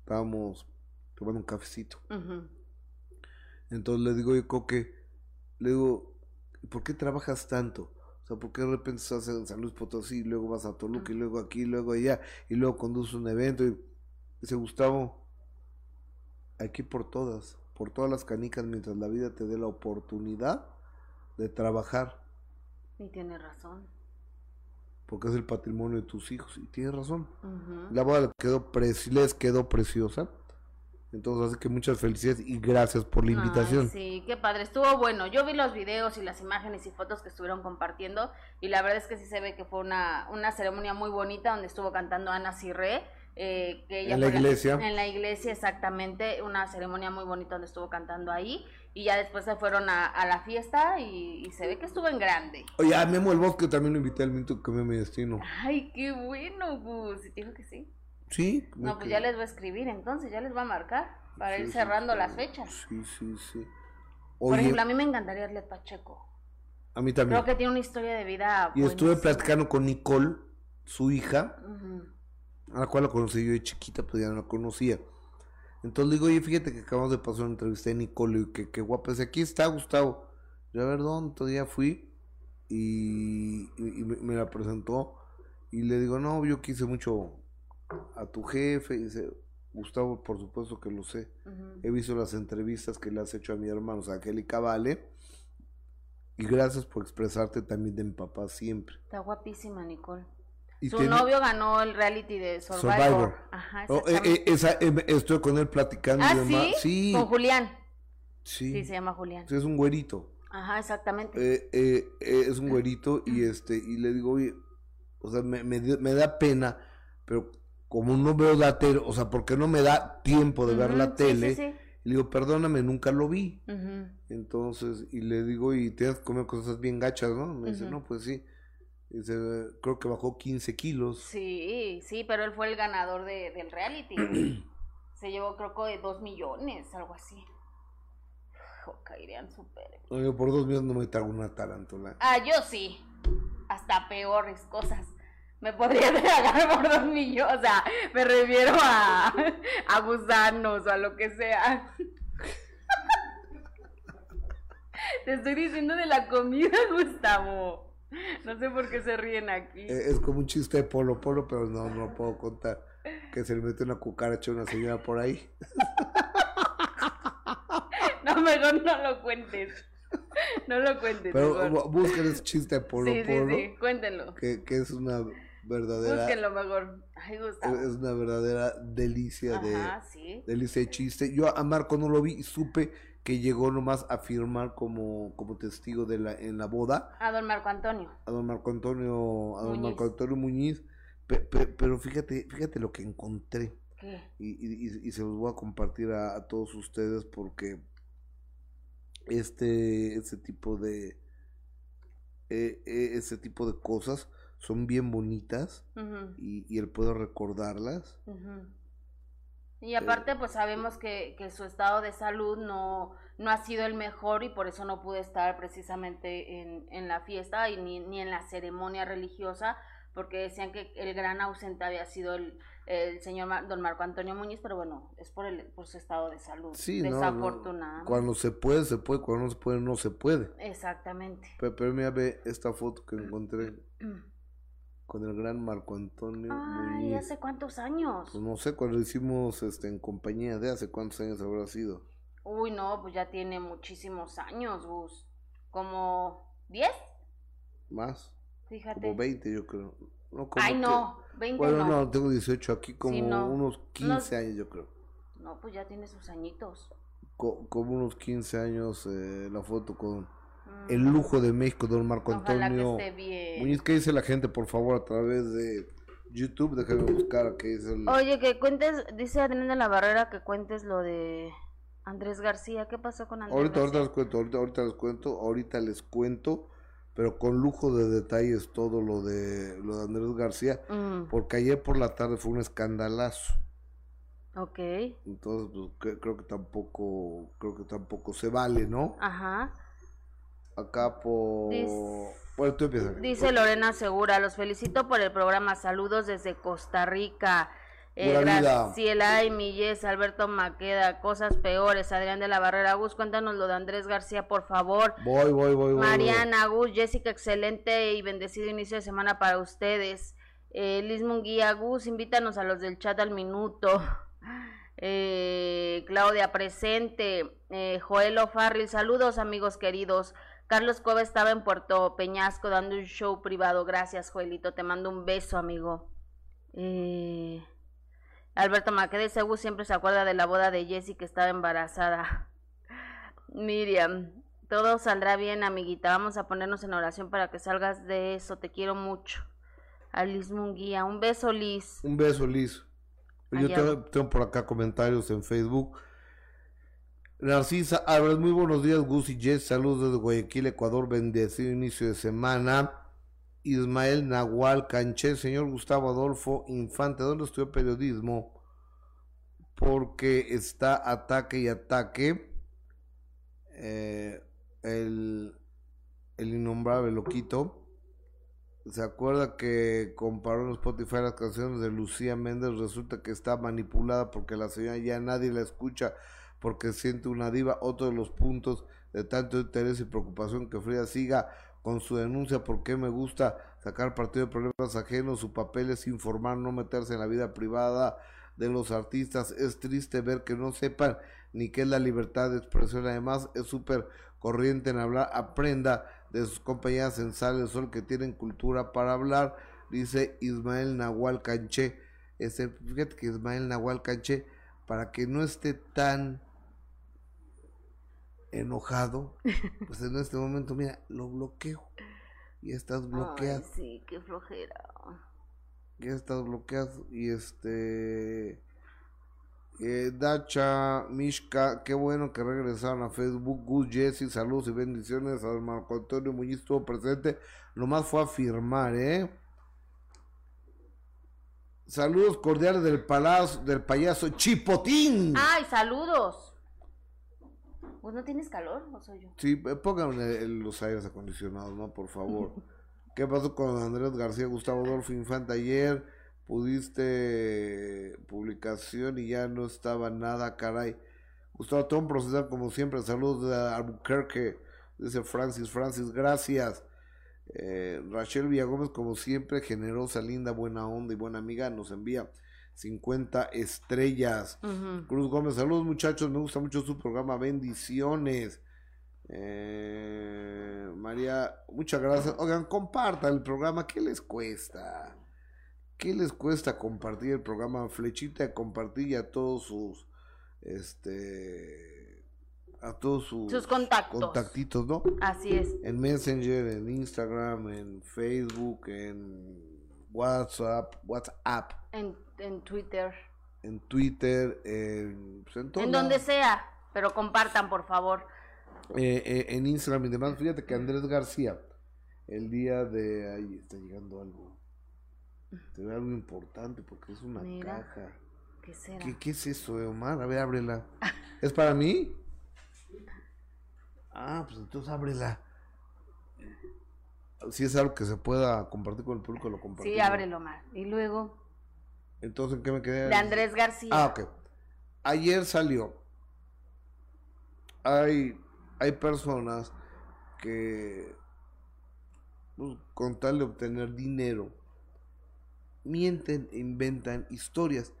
[SPEAKER 1] estábamos tomando un cafecito, entonces le digo, oye coque, le digo, ¿por qué trabajas tanto? O sea, ¿por qué de repente estás en San Luis Potosí, y luego vas a Toluca, y luego aquí, y luego allá, y luego conduces un evento? Y dice Gustavo, aquí por todas, por todas las canicas, mientras la vida te dé la oportunidad de trabajar,
[SPEAKER 2] Y tiene razón.
[SPEAKER 1] porque es el patrimonio de tus hijos. Y tienes razón. La boda quedó preci- les quedó preciosa. Entonces, así que muchas felicidades y gracias por la invitación.
[SPEAKER 2] Ay, sí, qué padre. Estuvo bueno. Yo vi los videos y las imágenes y fotos que estuvieron compartiendo y la verdad es que sí se ve que fue una, una ceremonia muy bonita donde estuvo cantando Ana Cirré. eh, que ella
[SPEAKER 1] En la iglesia.
[SPEAKER 2] en la iglesia, exactamente. Una ceremonia muy bonita donde estuvo cantando ahí. Y ya después se fueron a, a la fiesta y, y se ve que estuvo en grande.
[SPEAKER 1] Oye, a Memo el Bosque también lo invité al minuto que me mi destino.
[SPEAKER 2] Ay, qué bueno, Gus. ¿Y te dijo que sí?
[SPEAKER 1] Sí.
[SPEAKER 2] No, pues ya les va a escribir entonces, ya les va a marcar para
[SPEAKER 1] Sí,
[SPEAKER 2] ir cerrando
[SPEAKER 1] sí.
[SPEAKER 2] las fechas.
[SPEAKER 1] Sí, sí, sí.
[SPEAKER 2] Por ejemplo, a mí me encantaría Arlet Pacheco.
[SPEAKER 1] A mí también.
[SPEAKER 2] Creo que tiene una historia de vida.
[SPEAKER 1] Y estuve platicando con Nicole, su hija, a la cual la conocí yo de chiquita, pues ya no la conocía. Entonces le digo, oye, fíjate que acabamos de pasar una entrevista de Nicole, y que, que guapa, dice, aquí está Gustavo. Yo, a ver, ¿dónde? Entonces ya fui y, y- y me, me la presentó y le digo, no, yo quise mucho a tu jefe. Y dice, Gustavo, por supuesto que lo sé. He visto las entrevistas que le has hecho a mi hermano, o sea, Angélica Vale. Y gracias por expresarte también de mi papá siempre.
[SPEAKER 2] Está guapísima, Nicole.
[SPEAKER 1] Y
[SPEAKER 2] Su
[SPEAKER 1] tiene-
[SPEAKER 2] novio ganó el reality de Survivor.
[SPEAKER 1] Survivor.
[SPEAKER 2] Ajá,
[SPEAKER 1] Oh,
[SPEAKER 2] esa
[SPEAKER 1] eh, eh, esa, eh, estoy con él platicando
[SPEAKER 2] ah,
[SPEAKER 1] y.
[SPEAKER 2] ¿sí?
[SPEAKER 1] Sí,
[SPEAKER 2] Con Julián.
[SPEAKER 1] sí.
[SPEAKER 2] Sí, se llama Julián.
[SPEAKER 1] Sí, es un güerito.
[SPEAKER 2] Ajá, exactamente.
[SPEAKER 1] Eh, eh, es un güerito y este y le digo, oye, o sea, me, me da pena, pero como no veo la tele, o sea, porque no me da tiempo de ver la
[SPEAKER 2] sí,
[SPEAKER 1] tele,
[SPEAKER 2] sí, sí.
[SPEAKER 1] le digo, perdóname, nunca lo vi. Entonces, y le digo, y tienes que comer cosas bien gachas, ¿no? Me dice, no, pues sí. Dice, creo que bajó 15 kilos.
[SPEAKER 2] Sí, sí, pero él fue el ganador de, del reality. Se llevó creo que de dos millones, algo así. Caerían súper.
[SPEAKER 1] Oye, por dos millones no me trago una tarántula.
[SPEAKER 2] Ah, yo sí. Hasta peores cosas. Me podría tragar por dos millones. O sea, me refiero a, a gusanos o a lo que sea. Te estoy diciendo de la comida, Gustavo. No sé por qué se ríen aquí.
[SPEAKER 1] Eh, es como un chiste de Polo Polo, pero no, no lo puedo contar. Que se le mete una cucaracha a una señora por ahí.
[SPEAKER 2] No, mejor no lo cuentes. No lo cuentes.
[SPEAKER 1] Pero
[SPEAKER 2] mejor.
[SPEAKER 1] busquen ese chiste de Polo
[SPEAKER 2] sí, sí,
[SPEAKER 1] Polo,
[SPEAKER 2] sí, cuéntenlo.
[SPEAKER 1] Que, que es una verdadera
[SPEAKER 2] Búsquenlo mejor. Ay, Gustavo.
[SPEAKER 1] es una verdadera delicia
[SPEAKER 2] Ajá,
[SPEAKER 1] de
[SPEAKER 2] sí.
[SPEAKER 1] delicia de chiste. Yo a Marco no lo vi y supe que llegó nomás a firmar como, como testigo de la, en la boda
[SPEAKER 2] A don Marco Antonio.
[SPEAKER 1] a don Marco Antonio, a don
[SPEAKER 2] Muñiz.
[SPEAKER 1] Marco Antonio Muñiz. Pe- pe- pero fíjate, fíjate lo que encontré.
[SPEAKER 2] ¿Qué?
[SPEAKER 1] y, y- y- y se los voy a compartir a, a todos ustedes porque este este tipo de eh, eh, este tipo de cosas son bien bonitas y, y él puede recordarlas.
[SPEAKER 2] Y aparte, pues sabemos que, que su estado de salud no, no ha sido el mejor y por eso no pudo estar precisamente en, en la fiesta y ni, ni en la ceremonia religiosa, porque decían que el gran ausente había sido el, el señor Mar- don Marco Antonio Muñiz, pero bueno, es por, el, por su estado de salud.
[SPEAKER 1] sí no, no, cuando se puede se puede cuando no se puede no se puede
[SPEAKER 2] Exactamente.
[SPEAKER 1] pero, pero mira ve esta foto que encontré con el gran Marco Antonio
[SPEAKER 2] Ay,
[SPEAKER 1] Muñiz
[SPEAKER 2] ¿hace cuántos años?
[SPEAKER 1] pues no sé cuando lo hicimos este en compañía de hace cuántos años habrá sido
[SPEAKER 2] Uy, no, pues ya tiene muchísimos años, Gus. ¿Como 10?
[SPEAKER 1] más
[SPEAKER 2] Fíjate.
[SPEAKER 1] como 20 yo creo no, como
[SPEAKER 2] Ay,
[SPEAKER 1] que-
[SPEAKER 2] no, 20
[SPEAKER 1] Bueno,
[SPEAKER 2] no.
[SPEAKER 1] no, tengo 18 aquí, como
[SPEAKER 2] no.
[SPEAKER 1] unos 15
[SPEAKER 2] Unos-
[SPEAKER 1] años, yo creo.
[SPEAKER 2] No, pues ya tiene sus añitos.
[SPEAKER 1] Co- como unos 15 años eh, la foto con el lujo de México, don Marco
[SPEAKER 2] Ojalá
[SPEAKER 1] Antonio
[SPEAKER 2] que esté bien.
[SPEAKER 1] Muñiz. ¿Qué dice la gente, por favor, a través de YouTube? Déjame buscar qué dice el...
[SPEAKER 2] Oye, que cuentes, dice Adrián de la Barrera que cuentes lo de Andrés García. ¿Qué pasó con Andrés
[SPEAKER 1] Ahorita, ahorita
[SPEAKER 2] García?
[SPEAKER 1] les cuento, ahorita, ahorita les cuento, ahorita les cuento, pero con lujo de detalles todo lo de, lo de Andrés García,
[SPEAKER 2] Mm,
[SPEAKER 1] porque ayer por la tarde fue un escandalazo.
[SPEAKER 2] ok,
[SPEAKER 1] Entonces, pues, cre- creo que tampoco, creo que tampoco se vale, ¿no?
[SPEAKER 2] ajá.
[SPEAKER 1] Acá por... Bueno, tú empiezas.
[SPEAKER 2] Dice Lorena Segura, los felicito por el programa. Saludos desde Costa Rica. Eh. Graciela y Millés, Alberto Maqueda, cosas peores. Adrián de la Barrera, Gus, cuéntanos lo de Andrés García, por favor.
[SPEAKER 1] Voy, voy, voy, voy. voy.
[SPEAKER 2] Mariana, Gus, Jessica, excelente y bendecido inicio de semana para ustedes. Eh, Liz Munguía, Gus, invítanos a los del chat al minuto. Eh, Claudia, presente. Eh, Joelo Farrell, saludos amigos queridos. Carlos Cova estaba en Puerto Peñasco dando un show privado. Gracias, Joelito. Te mando un beso, amigo. Eh, Alberto Maqueda Gus siempre se acuerda de la boda de Jessie que estaba embarazada. Miriam, todo saldrá bien, amiguita. Vamos a ponernos en oración para que salgas de eso. Te quiero mucho. A Liz Munguía. Un beso, Liz.
[SPEAKER 1] Un beso, Liz. Yo tengo por acá comentarios en Facebook. Narcisa Álvarez, muy buenos días, Gus y Jess. Saludos desde Guayaquil, Ecuador. Bendecido inicio de semana. Ismael Nahual Canché, señor Gustavo Adolfo Infante, ¿dónde estudió periodismo? Porque está ataque y ataque. Eh, el, el innombrable loquito, se acuerda que comparó en Spotify las canciones de Lucía Méndez, resulta que está manipulada porque la señora ya nadie la escucha porque siente una diva, otro de los puntos de tanto interés y preocupación que Frida siga con su denuncia porque me gusta sacar partido de problemas ajenos, su papel es informar, no meterse en la vida privada de los artistas, es triste ver que no sepan ni qué es la libertad de expresión, además es súper corriente en hablar, aprenda de sus compañeras en Sale Sol que tienen cultura para hablar, dice Ismael Nahual Canché, este, fíjate que Ismael Nahual Canché, para que no esté tan enojado, pues en este momento, mira, lo bloqueo. Y estás bloqueado.
[SPEAKER 2] sí, qué flojera.
[SPEAKER 1] Ya estás bloqueado. Y este. Eh, Dacha, Mishka, qué bueno que regresaron a Facebook. Gus, Jesse, saludos y bendiciones. A Marco Antonio Muñiz estuvo presente. Nomás fue a firmar, ¿eh? Saludos cordiales del palacio, del payaso Chipotín.
[SPEAKER 2] ¡Ay, saludos! ¿Vos no tienes calor o soy yo?
[SPEAKER 1] Sí, eh, pónganme los aires acondicionados, ¿no? Por favor. ¿Qué pasó con Andrés García, Gustavo Adolfo Infante ayer? Pudiste publicación y ya no estaba nada, caray. Gustavo Tom procesar como siempre. Saludos de Albuquerque. Dice Francis, Francis, gracias. Eh, Rachel Villagómez, como siempre, generosa, linda, buena onda y buena amiga, nos envía 50 estrellas. Cruz Gómez, saludos muchachos, me gusta mucho su programa, bendiciones. Eh, María, muchas gracias. Oigan, compartan el programa, ¿qué les cuesta? ¿Qué les cuesta compartir el programa? Flechita compartir a todos sus, este, a todos sus,
[SPEAKER 2] sus contactos.
[SPEAKER 1] contactitos, ¿no?
[SPEAKER 2] Así es.
[SPEAKER 1] En Messenger, en Instagram, en Facebook, en WhatsApp, WhatsApp.
[SPEAKER 2] En, en Twitter.
[SPEAKER 1] En Twitter, en, pues en,
[SPEAKER 2] en donde sea, pero compartan, por favor.
[SPEAKER 1] Eh, eh, en Instagram y demás. Fíjate que Andrés García, el día de ahí está llegando algo. Te ve algo importante porque es una caja.
[SPEAKER 2] ¿Qué será?
[SPEAKER 1] ¿Qué, ¿Qué, es eso, Omar? A ver, ábrela. ¿Es para mí? Ah, pues entonces ábrela. Si es algo que se pueda compartir con el público, lo compartimos.
[SPEAKER 2] Sí, ábrelo, Omar. Y luego.
[SPEAKER 1] Entonces, ¿en qué me quedé?
[SPEAKER 2] De Andrés García.
[SPEAKER 1] Ah, ok. Ayer salió. Hay, hay personas que, pues, con tal de obtener dinero, mienten, inventan historias.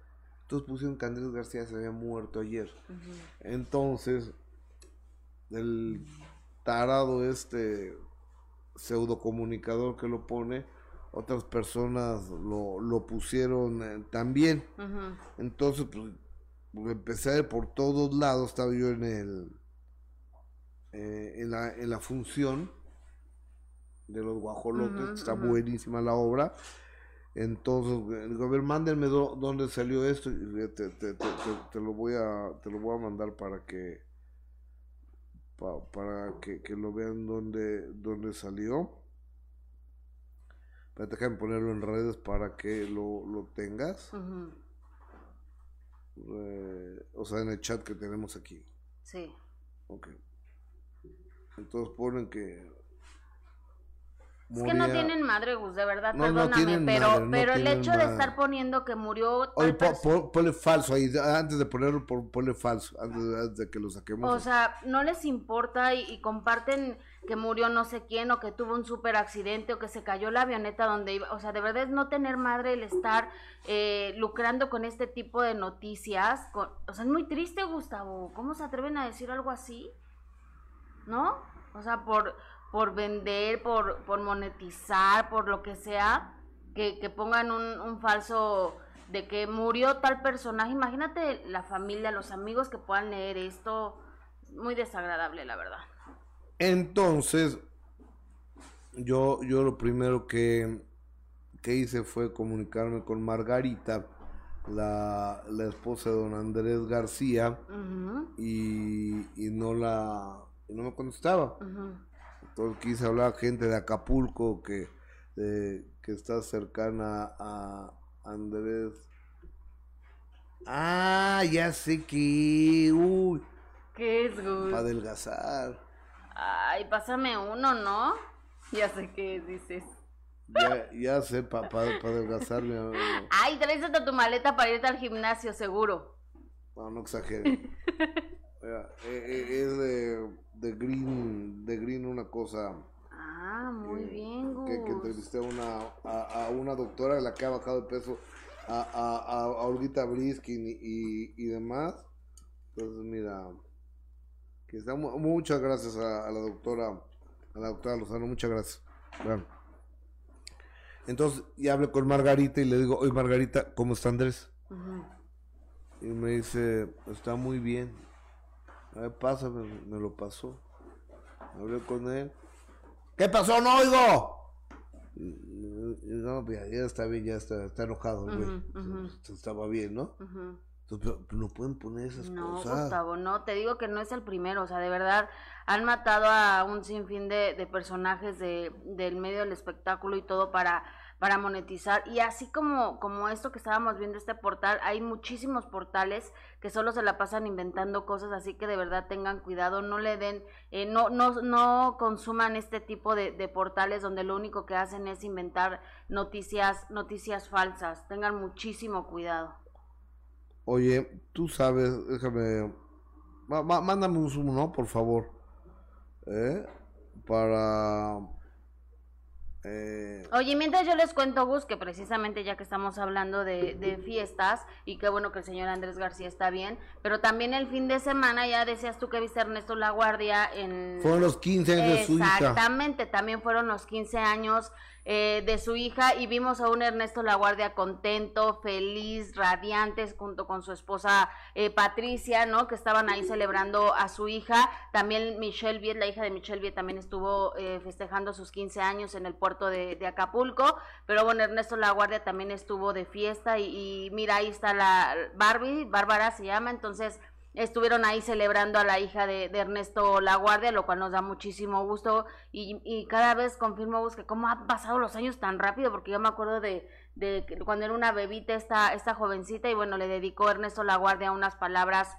[SPEAKER 1] Entonces pusieron que Andrés García se había muerto ayer. Entonces, el tarado este pseudo comunicador que lo pone, otras personas lo, lo pusieron eh, también. Entonces, pues, empecé a ver por todos lados, estaba yo en el eh, en, la, en la función de los guajolotes, está buenísima la obra. Entonces, digo, a ver, mándenme dónde salió esto y te, te, te, te, lo voy a te lo voy a mandar para que pa, para que, que, lo vean dónde, dónde salió. Pero déjame ponerlo en redes para que lo, lo tengas. Uh -huh. eh, o sea, en el chat que tenemos aquí.
[SPEAKER 2] Sí.
[SPEAKER 1] Ok. Entonces ponen que
[SPEAKER 2] es que no tienen madre, Gus, de verdad, no, perdóname, no pero, madre, pero el hecho madre. de estar poniendo que murió.
[SPEAKER 1] Oye, po, po, ponle falso ahí, antes de ponerlo, ponle falso, antes, antes, de que lo saquemos.
[SPEAKER 2] O sea, no les importa y, y, comparten que murió no sé quién, o que tuvo un super accidente, o que se cayó la avioneta donde iba. O sea, de verdad es no tener madre el estar eh, lucrando con este tipo de noticias. Con, o sea, es muy triste, Gustavo. ¿Cómo se atreven a decir algo así? ¿No? O sea, por por vender, por, por monetizar, por lo que sea, que, que pongan un, un, falso de que murió tal personaje. Imagínate la familia, los amigos que puedan leer esto. Muy desagradable, la verdad.
[SPEAKER 1] Entonces, yo, yo lo primero que, que hice fue comunicarme con Margarita, la, la esposa de don Andrés García, uh -huh. y, y, no la y no me contestaba. Uh -huh. Entonces quise hablar a gente de Acapulco que, eh, que está cercana a Andrés. Ah, ya sé que. Uy.
[SPEAKER 2] ¿Qué es, güey?
[SPEAKER 1] Para adelgazar.
[SPEAKER 2] Ay, pásame uno, ¿no? Ya sé qué dices.
[SPEAKER 1] Ya, ya sé, para pa, pa adelgazarme.
[SPEAKER 2] Ay, traes hasta tu maleta para irte al gimnasio, seguro.
[SPEAKER 1] No, no exagere. Eh, eh, es de, de Green, de Green una cosa.
[SPEAKER 2] Ah, muy bien, Gus.
[SPEAKER 1] Que, que entrevisté a una, a, a, una doctora de la que ha bajado de peso, a, a, a Olguita Briskin y, y, y, demás. Entonces, mira, que está, muchas gracias a, a, la doctora, a la doctora Lozano, muchas gracias. Bueno. Entonces, ya hablé con Margarita y le digo, oye Margarita, ¿cómo está Andrés? Uh -huh. Y me dice, está muy bien. A ver, pásame, me lo pasó. Hablé con él. ¿Qué pasó? No oigo. No, ya, ya está bien, ya está, está enojado, güey. Uh -huh, uh -huh. Estaba bien, ¿no? Entonces, no pueden poner esas
[SPEAKER 2] no,
[SPEAKER 1] cosas.
[SPEAKER 2] No, Gustavo, no, te digo que no es el primero, o sea, de verdad, han matado a un sinfín de, de personajes de, del medio del espectáculo y todo para para monetizar. Y así como como esto que estábamos viendo este portal hay muchísimos portales que solo se la pasan inventando cosas así que de verdad tengan cuidado no le den eh, no no no consuman este tipo de, de, portales donde lo único que hacen es inventar noticias noticias falsas. Tengan muchísimo cuidado.
[SPEAKER 1] Oye tú sabes déjame mándame un zoom no por favor. ¿Eh? para
[SPEAKER 2] eh... Oye, mientras yo les cuento, Gus, que precisamente ya que estamos hablando de, de, fiestas, y qué bueno que el señor Andrés García está bien, pero también el fin de semana, ya decías tú que viste a Ernesto La Guardia en...
[SPEAKER 1] Fueron los 15 años de su hija.
[SPEAKER 2] Exactamente, también fueron los 15 años eh, de su hija y vimos a un Ernesto La Guardia contento, feliz, radiante, junto con su esposa eh, Patricia, ¿no? Que estaban ahí celebrando a su hija. También Michelle Viet, la hija de Michelle Viet, también estuvo eh, festejando sus 15 años en el puerto de, Acapulco. Pero bueno, Ernesto La Guardia también estuvo de fiesta y, y mira, ahí está la Barbie, Bárbara se llama, entonces estuvieron ahí celebrando a la hija de, de, Ernesto La Guardia, lo cual nos da muchísimo gusto. Y, cada vez confirmo que cómo han pasado los años tan rápido, porque yo me acuerdo de, de cuando era una bebita esta, esta jovencita y bueno, le dedicó Ernesto La Guardia unas palabras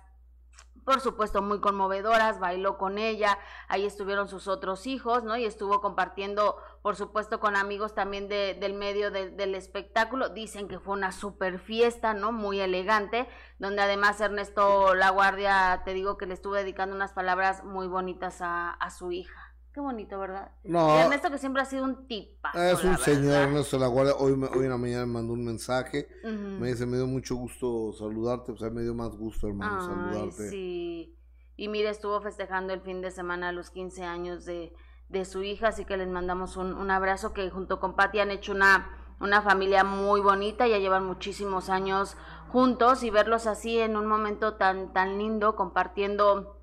[SPEAKER 2] por supuesto muy conmovedoras, bailó con ella, ahí estuvieron sus otros hijos, ¿no? Y estuvo compartiendo, por supuesto, con amigos también de, del medio de, del espectáculo. Dicen que fue una super fiesta, ¿no? Muy elegante, donde además Ernesto La Guardia, te digo que le estuvo dedicando unas palabras muy bonitas a, a su hija. Qué bonito, ¿verdad?
[SPEAKER 1] No.
[SPEAKER 2] Y Ernesto que siempre ha sido un tipazo.
[SPEAKER 1] Es un señor. Ernesto La Guardia. Hoy, me- hoy en la mañana me mandó un mensaje. Me dice, me dio mucho gusto saludarte. O sea, me dio más gusto, hermano,
[SPEAKER 2] Ay,
[SPEAKER 1] saludarte.
[SPEAKER 2] sí. Y mire, estuvo festejando el fin de semana los 15 años de, de su hija, así que les mandamos un, un abrazo que junto con Patti han hecho una, una familia muy bonita, ya llevan muchísimos años juntos y verlos así en un momento tan, tan lindo, compartiendo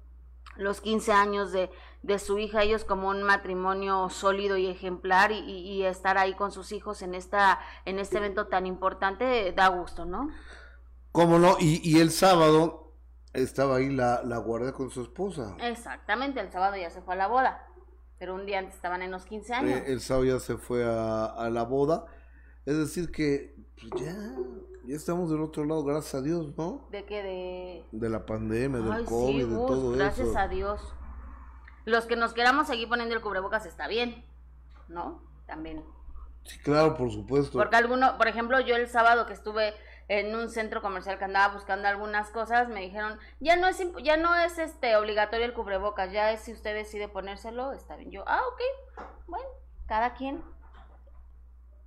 [SPEAKER 2] los 15 años de, de su hija, ellos como un matrimonio sólido y ejemplar y, estar ahí con sus hijos en esta en este evento tan importante da gusto, ¿no?
[SPEAKER 1] ¿Cómo no? Y, y el sábado estaba ahí la, la guardia con su esposa.
[SPEAKER 2] Exactamente, el sábado ya se fue a la boda, pero un día antes estaban en los 15 años.
[SPEAKER 1] Eh, el sábado ya se fue a, a la boda. Es decir que pues, ya, ya estamos del otro lado, gracias a Dios, ¿no?
[SPEAKER 2] De que de...
[SPEAKER 1] De la pandemia, del
[SPEAKER 2] Ay,
[SPEAKER 1] COVID,
[SPEAKER 2] sí,
[SPEAKER 1] de todo
[SPEAKER 2] gracias
[SPEAKER 1] eso.
[SPEAKER 2] a Dios. Los que nos queramos seguir poniendo el cubrebocas está bien, ¿no? También.
[SPEAKER 1] Sí, claro, por supuesto.
[SPEAKER 2] Porque alguno, por ejemplo, yo el sábado que estuve en un centro comercial que andaba buscando algunas cosas, me dijeron, ya no es ya no es este obligatorio el cubrebocas, ya es si usted decide ponérselo, está bien. Yo, ah, ok, bueno, cada quien.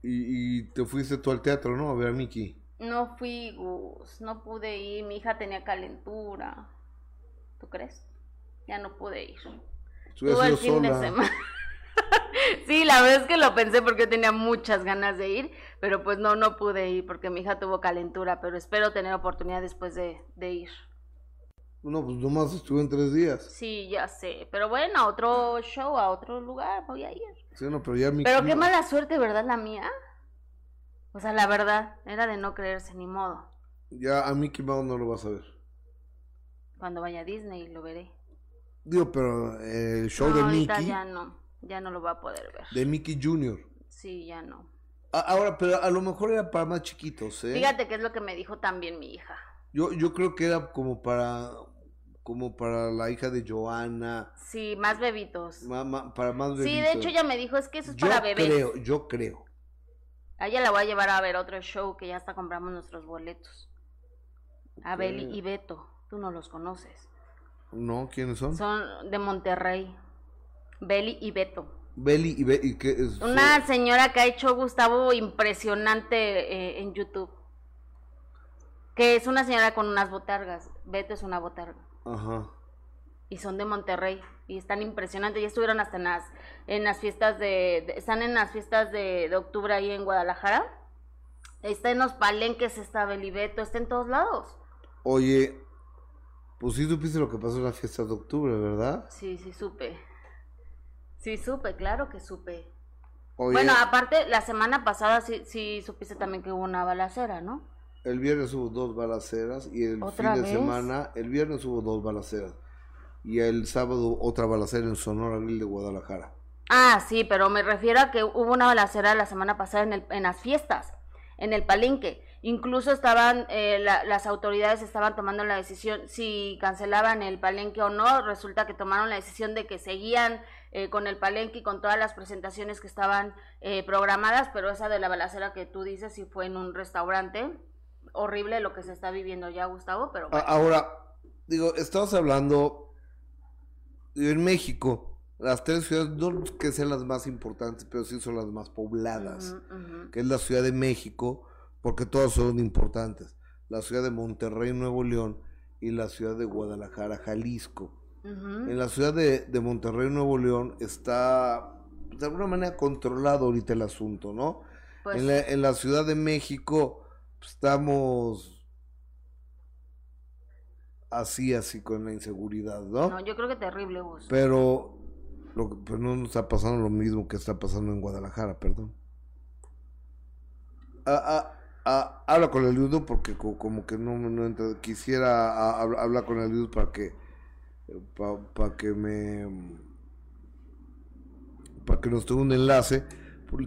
[SPEAKER 1] Y, y te fuiste tú al teatro, ¿no? A ver a Mickey.
[SPEAKER 2] No fui, Gus, no pude ir, mi hija tenía calentura. ¿Tú crees? Ya no pude ir. Todo el fin de semana. sí, la verdad es que lo pensé porque yo tenía muchas ganas de ir, pero pues no, no pude ir porque mi hija tuvo calentura, pero espero tener oportunidad después de, de ir.
[SPEAKER 1] No, pues nomás estuve en tres días.
[SPEAKER 2] Sí, ya sé, pero bueno, a otro show, a otro lugar voy a ir.
[SPEAKER 1] Sí, no, pero ya Mickey.
[SPEAKER 2] Pero qué mala suerte, ¿verdad? La mía. O sea, la verdad, era de no creerse, ni modo.
[SPEAKER 1] Ya a Mickey Mouse no lo vas a ver.
[SPEAKER 2] Cuando vaya a Disney lo veré.
[SPEAKER 1] Digo, pero eh, el show
[SPEAKER 2] No,
[SPEAKER 1] de
[SPEAKER 2] ahorita
[SPEAKER 1] Mickey,
[SPEAKER 2] ya no, ya no lo va a poder ver.
[SPEAKER 1] de Mickey Jr.
[SPEAKER 2] Sí, ya no.
[SPEAKER 1] A- Ahora, pero a lo mejor era para más chiquitos, ¿eh?
[SPEAKER 2] Fíjate que es lo que me dijo también mi hija.
[SPEAKER 1] Yo, yo creo que era como para como para la hija de Joana.
[SPEAKER 2] Sí, más bebitos.
[SPEAKER 1] para más bebitos.
[SPEAKER 2] Sí, de hecho ella me dijo, es que eso es
[SPEAKER 1] yo
[SPEAKER 2] para bebés.
[SPEAKER 1] creo, yo creo.
[SPEAKER 2] A ella la voy a llevar a ver otro show que ya hasta compramos nuestros boletos. A Beli y Beto. Tú no los conoces.
[SPEAKER 1] No, ¿quiénes son?
[SPEAKER 2] Son de Monterrey. Beli y Beto.
[SPEAKER 1] Beli y, Be qué es?
[SPEAKER 2] Una señora que ha hecho Gustavo impresionante eh, en YouTube. Que es una señora con unas botargas. Beto es una botarga. Ajá. Y son de Monterrey. Y están impresionantes. Ya estuvieron hasta en las, en las fiestas de, Están en las fiestas de, de octubre ahí en Guadalajara. Está en los palenques, está Belibeto, está en todos lados.
[SPEAKER 1] Oye, pues sí supiste lo que pasó en la fiesta de octubre, ¿verdad?
[SPEAKER 2] Sí, sí supe. Sí supe, claro que supe. Bueno, aparte, la semana pasada sí, sí supiste también que hubo una balacera, ¿no?
[SPEAKER 1] El viernes hubo dos balaceras y el fin de semana, el viernes hubo dos balaceras y el sábado otra balacera en Sonora de Guadalajara.
[SPEAKER 2] Ah, sí, pero me refiero a que hubo una balacera la semana pasada en, el, en las fiestas, en el palenque. Incluso estaban, eh, las autoridades estaban tomando la decisión si cancelaban el palenque o no. Resulta que tomaron la decisión de que seguían eh, con el palenque y con todas las presentaciones que estaban eh, programadas, pero esa de la balacera que tú dices sí fue en un restaurante. Horrible lo que se está viviendo ya, Gustavo, pero...
[SPEAKER 1] Ahora, digo, estamos hablando en México, las tres ciudades, no que sean las más importantes, pero sí son las más pobladas, que es la Ciudad de México, porque todas son importantes. La ciudad de Monterrey, Nuevo León y la ciudad de Guadalajara, Jalisco. En la ciudad de, Monterrey, Nuevo León está de alguna manera controlado ahorita el asunto, ¿no? Pues en, la, Ciudad de México pues, estamos así, así con la inseguridad, ¿no?
[SPEAKER 2] No, yo creo que terrible, vos.
[SPEAKER 1] Pero, lo, pues no nos está pasando lo mismo que está pasando en Guadalajara, perdón. Ah, ah, Ah, habla con el Ludo porque como que no, no quisiera hablar con el Ludo para que para que me para que nos tenga un enlace.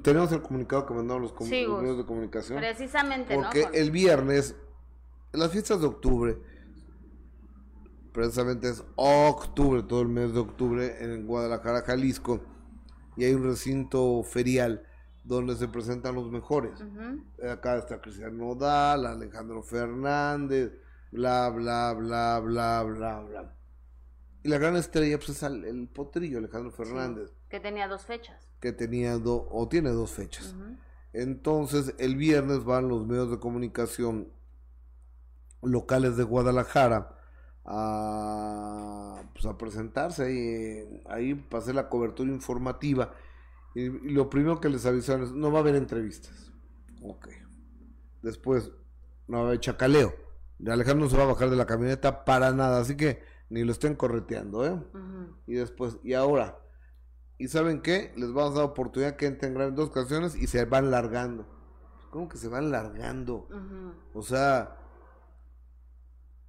[SPEAKER 1] Tenemos el comunicado que mandaron los, medios de comunicación.
[SPEAKER 2] Precisamente
[SPEAKER 1] porque el viernes las fiestas de octubre precisamente es octubre todo el mes de octubre en Guadalajara Jalisco y hay un recinto ferial donde se presentan los mejores. Acá está Cristiano Nodal, Alejandro Fernández, bla, bla, bla, bla, bla, bla. Y la gran estrella pues es el, potrillo, Alejandro Fernández.
[SPEAKER 2] que tenía dos fechas.
[SPEAKER 1] Que tenía dos, o tiene dos fechas. Entonces, el viernes van los medios de comunicación locales de Guadalajara a, pues, a presentarse ahí, ahí hacer la cobertura informativa y, lo primero que les avisaron es, no va a haber entrevistas. Ok. Después, no va a haber chacaleo. Alejandro no se va a bajar de la camioneta para nada, así que ni lo estén correteando, ¿eh? Y después, y ahora, ¿y saben qué? Les vamos a dar oportunidad que entren en dos canciones y se van largando. ¿Cómo que se van largando? O sea,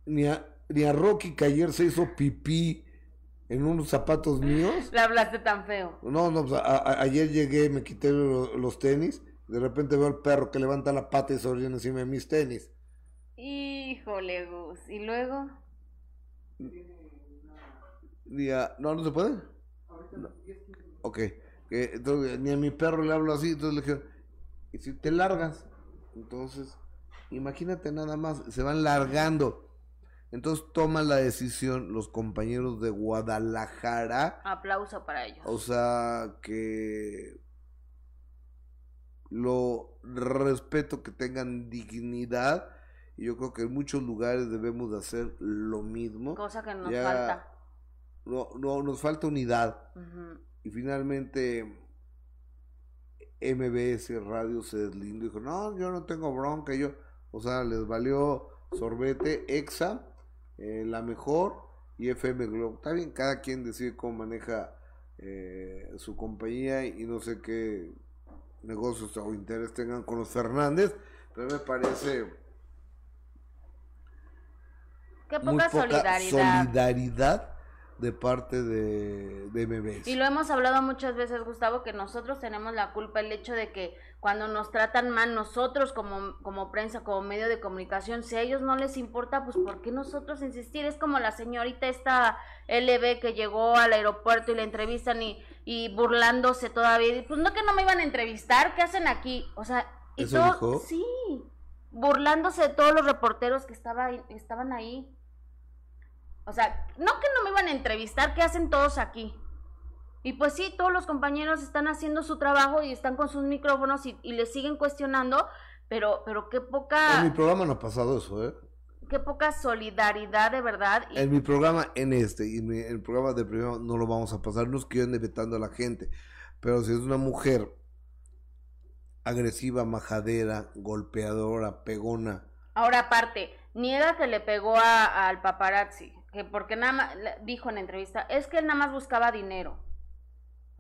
[SPEAKER 1] ni a, ni a Rocky que ayer se hizo pipí en unos zapatos míos.
[SPEAKER 2] Le hablaste tan feo.
[SPEAKER 1] No, no, pues, ayer llegué, me quité los, tenis, de repente veo al perro que levanta la pata y se orina encima de mis tenis.
[SPEAKER 2] Híjole, Gus, ¿y luego?
[SPEAKER 1] Día, no, no se puede. Ok, entonces, ni a mi perro le hablo así, entonces le dije, ¿y si te largas? Entonces, imagínate nada más, se van largando. Entonces toman la decisión los compañeros de Guadalajara.
[SPEAKER 2] Aplauso para ellos.
[SPEAKER 1] O sea, que lo respeto que tengan dignidad y yo creo que en muchos lugares debemos de hacer lo mismo.
[SPEAKER 2] Cosa que nos falta.
[SPEAKER 1] No, no, nos falta unidad. Y finalmente MBS Radio se deslindó y dijo, no, yo no tengo bronca, yo, o sea, les valió sorbete, EXA, eh, la mejor y FM Globo. Está bien, cada quien decide cómo maneja eh, su compañía y no sé qué negocios o interés tengan con los Fernández, pero me parece
[SPEAKER 2] Qué poca, solidaridad.
[SPEAKER 1] solidaridad de parte de, de MBS.
[SPEAKER 2] Y lo hemos hablado muchas veces, Gustavo, que nosotros tenemos la culpa, el hecho de que cuando nos tratan mal nosotros como, como prensa, como medio de comunicación, si a ellos no les importa, pues ¿por qué nosotros insistir? Es como la señorita esta LB que llegó al aeropuerto y la entrevistan y, y burlándose todavía. Pues no que no me iban a entrevistar, ¿qué hacen aquí? O sea, y
[SPEAKER 1] ¿Eso
[SPEAKER 2] todo,
[SPEAKER 1] dijo?
[SPEAKER 2] sí, burlándose de todos los reporteros que estaba, estaban ahí. O sea, no que no me iban a entrevistar, ¿qué hacen todos aquí? Y pues sí, todos los compañeros están haciendo su trabajo y están con sus micrófonos y, y les siguen cuestionando, pero, pero qué
[SPEAKER 1] En mi
[SPEAKER 2] poca,
[SPEAKER 1] programa no ha pasado eso, ¿eh?
[SPEAKER 2] qué poca solidaridad de verdad. Y,
[SPEAKER 1] En mi programa, en este, y en, el programa de primero no lo vamos a pasar, no es que yo ande vetando a la gente, pero si es una mujer agresiva, majadera, golpeadora, pegona,
[SPEAKER 2] Ahora aparte, niega que le pegó a- al paparazzi, que porque nada más, dijo en entrevista, es que él nada más buscaba dinero.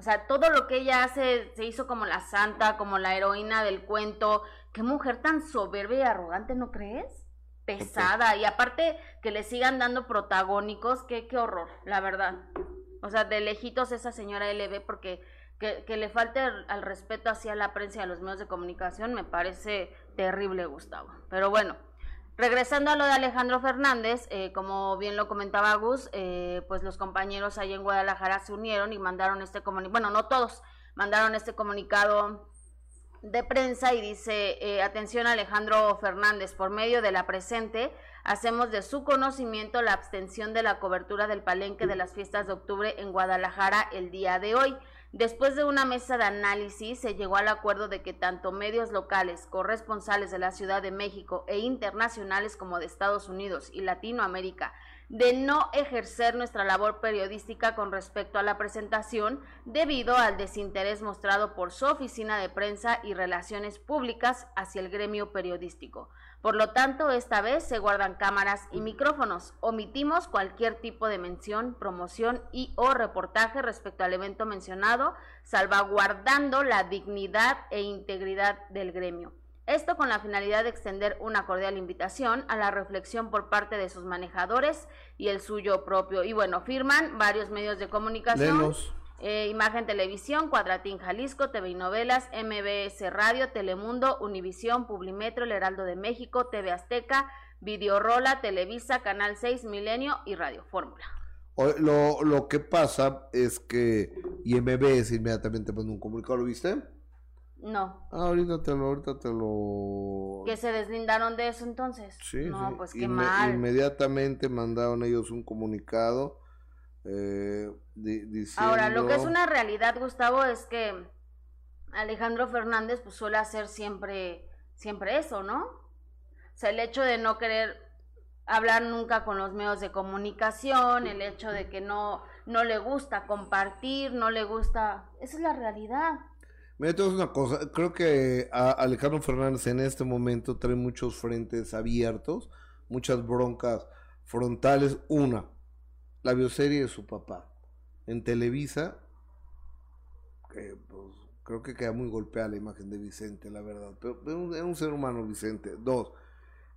[SPEAKER 2] O sea, todo lo que ella hace se hizo como la santa, como la heroína del cuento. Qué mujer tan soberbia y arrogante, ¿no crees? Pesada. Y aparte que le sigan dando protagónicos, qué, qué horror, la verdad. O sea, de lejitos esa señora LB, porque que, que le falte al, al respeto hacia la prensa y a los medios de comunicación me parece terrible, Gustavo. Pero bueno, regresando a lo de Alejandro Fernández, eh, como bien lo comentaba Gus, eh, pues los compañeros allá en Guadalajara se unieron y mandaron este comunicado, bueno, no todos, mandaron este comunicado de prensa y dice, eh, atención Alejandro Fernández, por medio de la presente, hacemos de su conocimiento la abstención de la cobertura del palenque de las fiestas de octubre en Guadalajara el día de hoy. Después de una mesa de análisis, se llegó al acuerdo de que tanto medios locales, corresponsales de la Ciudad de México e internacionales como de Estados Unidos y Latinoamérica, de no ejercer nuestra labor periodística con respecto a la presentación debido al desinterés mostrado por su oficina de prensa y relaciones públicas hacia el gremio periodístico. Por lo tanto, esta vez se guardan cámaras y micrófonos. Omitimos cualquier tipo de mención, promoción y o reportaje respecto al evento mencionado, salvaguardando la dignidad e integridad del gremio. Esto con la finalidad de extender una cordial invitación a la reflexión por parte de sus manejadores y el suyo propio. Y bueno, firman varios medios de comunicación. Eh, Imagen Televisión, Cuadratín Jalisco, TV y Novelas, MBS Radio, Telemundo, Univisión, Publimetro, El Heraldo de México, TV Azteca, Videorola, Televisa, Canal 6, Milenio y Radio Fórmula.
[SPEAKER 1] Lo, lo que pasa es que y MBS inmediatamente pone un comunicado, ¿lo viste?
[SPEAKER 2] No,
[SPEAKER 1] Ah, ahorita te lo, ahorita te lo...
[SPEAKER 2] que se deslindaron de eso entonces.
[SPEAKER 1] Sí,
[SPEAKER 2] no,
[SPEAKER 1] sí.
[SPEAKER 2] pues qué
[SPEAKER 1] Inme-
[SPEAKER 2] mal.
[SPEAKER 1] Inmediatamente mandaron ellos un comunicado eh, di- diciendo...
[SPEAKER 2] Ahora, lo que es una realidad, Gustavo, es que Alejandro Fernández pues suele hacer siempre, siempre eso, ¿no? O sea, el hecho de no querer hablar nunca con los medios de comunicación, el hecho de que no, no le gusta compartir, no le gusta... Esa es la realidad.
[SPEAKER 1] Mira, te voy a decir una cosa, creo que a Alejandro Fernández en este momento trae muchos frentes abiertos, muchas broncas frontales. Una, la bioserie de su papá. En Televisa, que pues, creo que queda muy golpeada la imagen de Vicente, la verdad. Pero es un, ser humano, Vicente. Dos,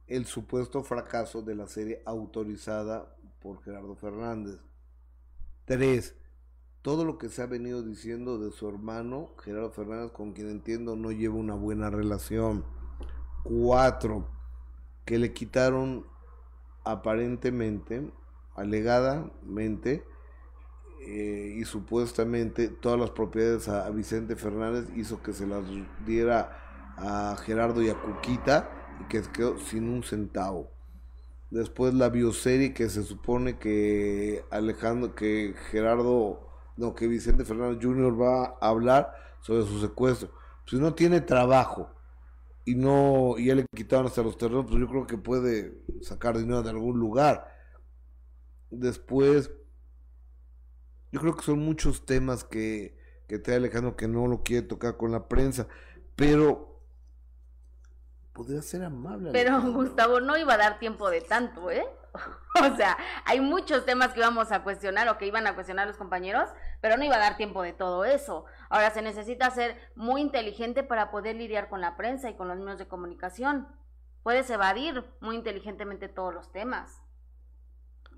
[SPEAKER 1] el supuesto fracaso de la serie autorizada por Gerardo Fernández. Tres, todo lo que se ha venido diciendo de su hermano Gerardo Fernández, con quien entiendo no lleva una buena relación. Cuatro, que le quitaron aparentemente, alegadamente eh, y supuestamente todas las propiedades a, Vicente Fernández hizo que se las diera a Gerardo y a Cuquita y que quedó sin un centavo. Después la bioserie que se supone que Alejandro, que Gerardo, no, que Vicente Fernández Jr. va a hablar sobre su secuestro. Si no tiene trabajo y no, y ya le quitaron hasta los terrenos, pues yo creo que puede sacar dinero de algún lugar. Después, yo creo que son muchos temas que, que trae Alejandro que no lo quiere tocar con la prensa, pero podría ser amable.
[SPEAKER 2] Pero. Gustavo no iba a dar tiempo de tanto, ¿eh? O sea, hay muchos temas que íbamos a cuestionar o que iban a cuestionar los compañeros, pero no iba a dar tiempo de todo eso. Ahora se necesita ser muy inteligente para poder lidiar con la prensa y con los medios de comunicación. Puedes evadir muy inteligentemente todos los temas.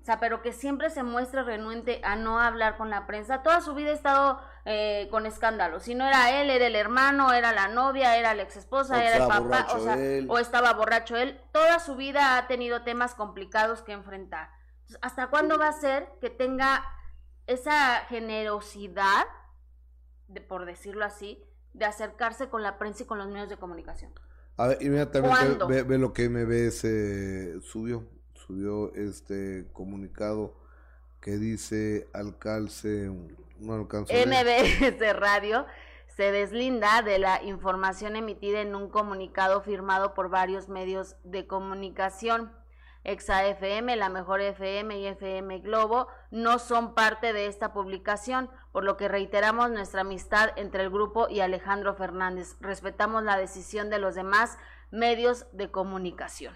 [SPEAKER 2] Sea, pero que siempre se muestre renuente a no hablar con la prensa. Toda su vida ha estado eh, con escándalos. Si no era él, era el hermano, era la novia, era la ex esposa, era el papá, o, sea, o estaba borracho él. Toda su vida ha tenido temas complicados que enfrentar. ¿Hasta cuándo va a ser que tenga esa generosidad, de, por decirlo así, de acercarse con la prensa y con los medios de comunicación?
[SPEAKER 1] A ver, inmediatamente ve, ve, lo que MBS subió subió este comunicado que dice alcance, no alcanzo
[SPEAKER 2] MBS Radio se deslinda de la información emitida en un comunicado firmado por varios medios de comunicación. Exa FM, La Mejor FM y FM Globo no son parte de esta publicación, por lo que reiteramos nuestra amistad entre el grupo y Alejandro Fernández. Respetamos la decisión de los demás medios de comunicación.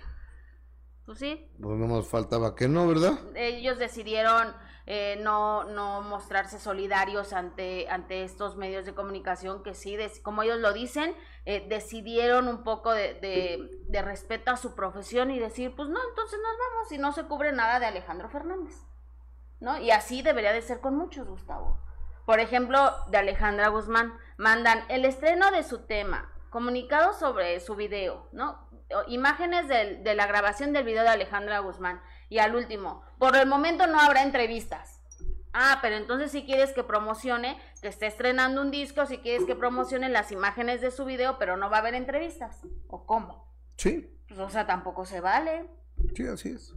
[SPEAKER 2] Pues sí.
[SPEAKER 1] Pues no más faltaba que no, ¿verdad?
[SPEAKER 2] Ellos decidieron eh, no, no mostrarse solidarios ante, ante estos medios de comunicación que sí, como ellos lo dicen, eh, decidieron un poco de, de, respeto a su profesión y decir, pues no, entonces nos vamos y no se cubre nada de Alejandro Fernández. ¿No? Y así debería de ser con muchos, Gustavo. Por ejemplo, de Alejandra Guzmán, mandan el estreno de su tema, comunicado sobre su video, ¿no? Imágenes de, la grabación del video de Alejandra Guzmán. Y al último, por el momento no habrá entrevistas. Ah, pero entonces si quieres que promocione, que esté estrenando un disco, si quieres que promocione las imágenes de su video, pero no va a haber entrevistas. ¿O cómo?
[SPEAKER 1] Sí.
[SPEAKER 2] Pues, o sea, tampoco se vale.
[SPEAKER 1] Sí, así es.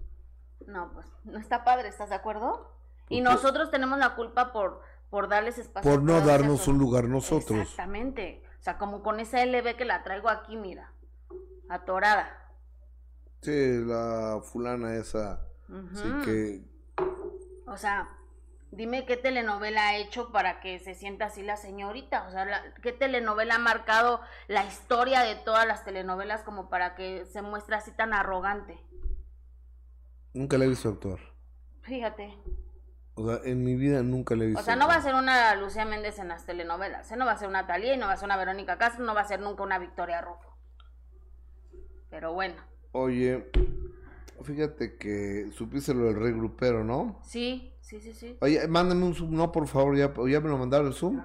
[SPEAKER 2] No, pues no está padre, ¿estás de acuerdo? Y nosotros tenemos la culpa por, por darles espacio.
[SPEAKER 1] Por no darnos un lugar nosotros.
[SPEAKER 2] Exactamente. O sea, como con esa LB que la traigo aquí, mira atorada.
[SPEAKER 1] Sí, la fulana esa. Sí que.
[SPEAKER 2] O sea, dime qué telenovela ha hecho para que se sienta así la señorita. O sea, qué telenovela ha marcado la historia de todas las telenovelas como para que se muestre así tan arrogante.
[SPEAKER 1] Nunca le he visto actuar.
[SPEAKER 2] Fíjate.
[SPEAKER 1] O sea, en mi vida nunca le he visto.
[SPEAKER 2] O sea, no va a ser una Lucía Méndez en las telenovelas. ¿eh? No va a ser una Talía y no va a ser una Verónica Castro, no va a ser nunca una Victoria Rufo. Pero bueno.
[SPEAKER 1] Oye, fíjate que supiste lo del rey grupero, ¿no?
[SPEAKER 2] Sí, sí, sí, sí.
[SPEAKER 1] Oye, mándame un zoom, no, por favor, ya, ya me lo mandaron el zoom.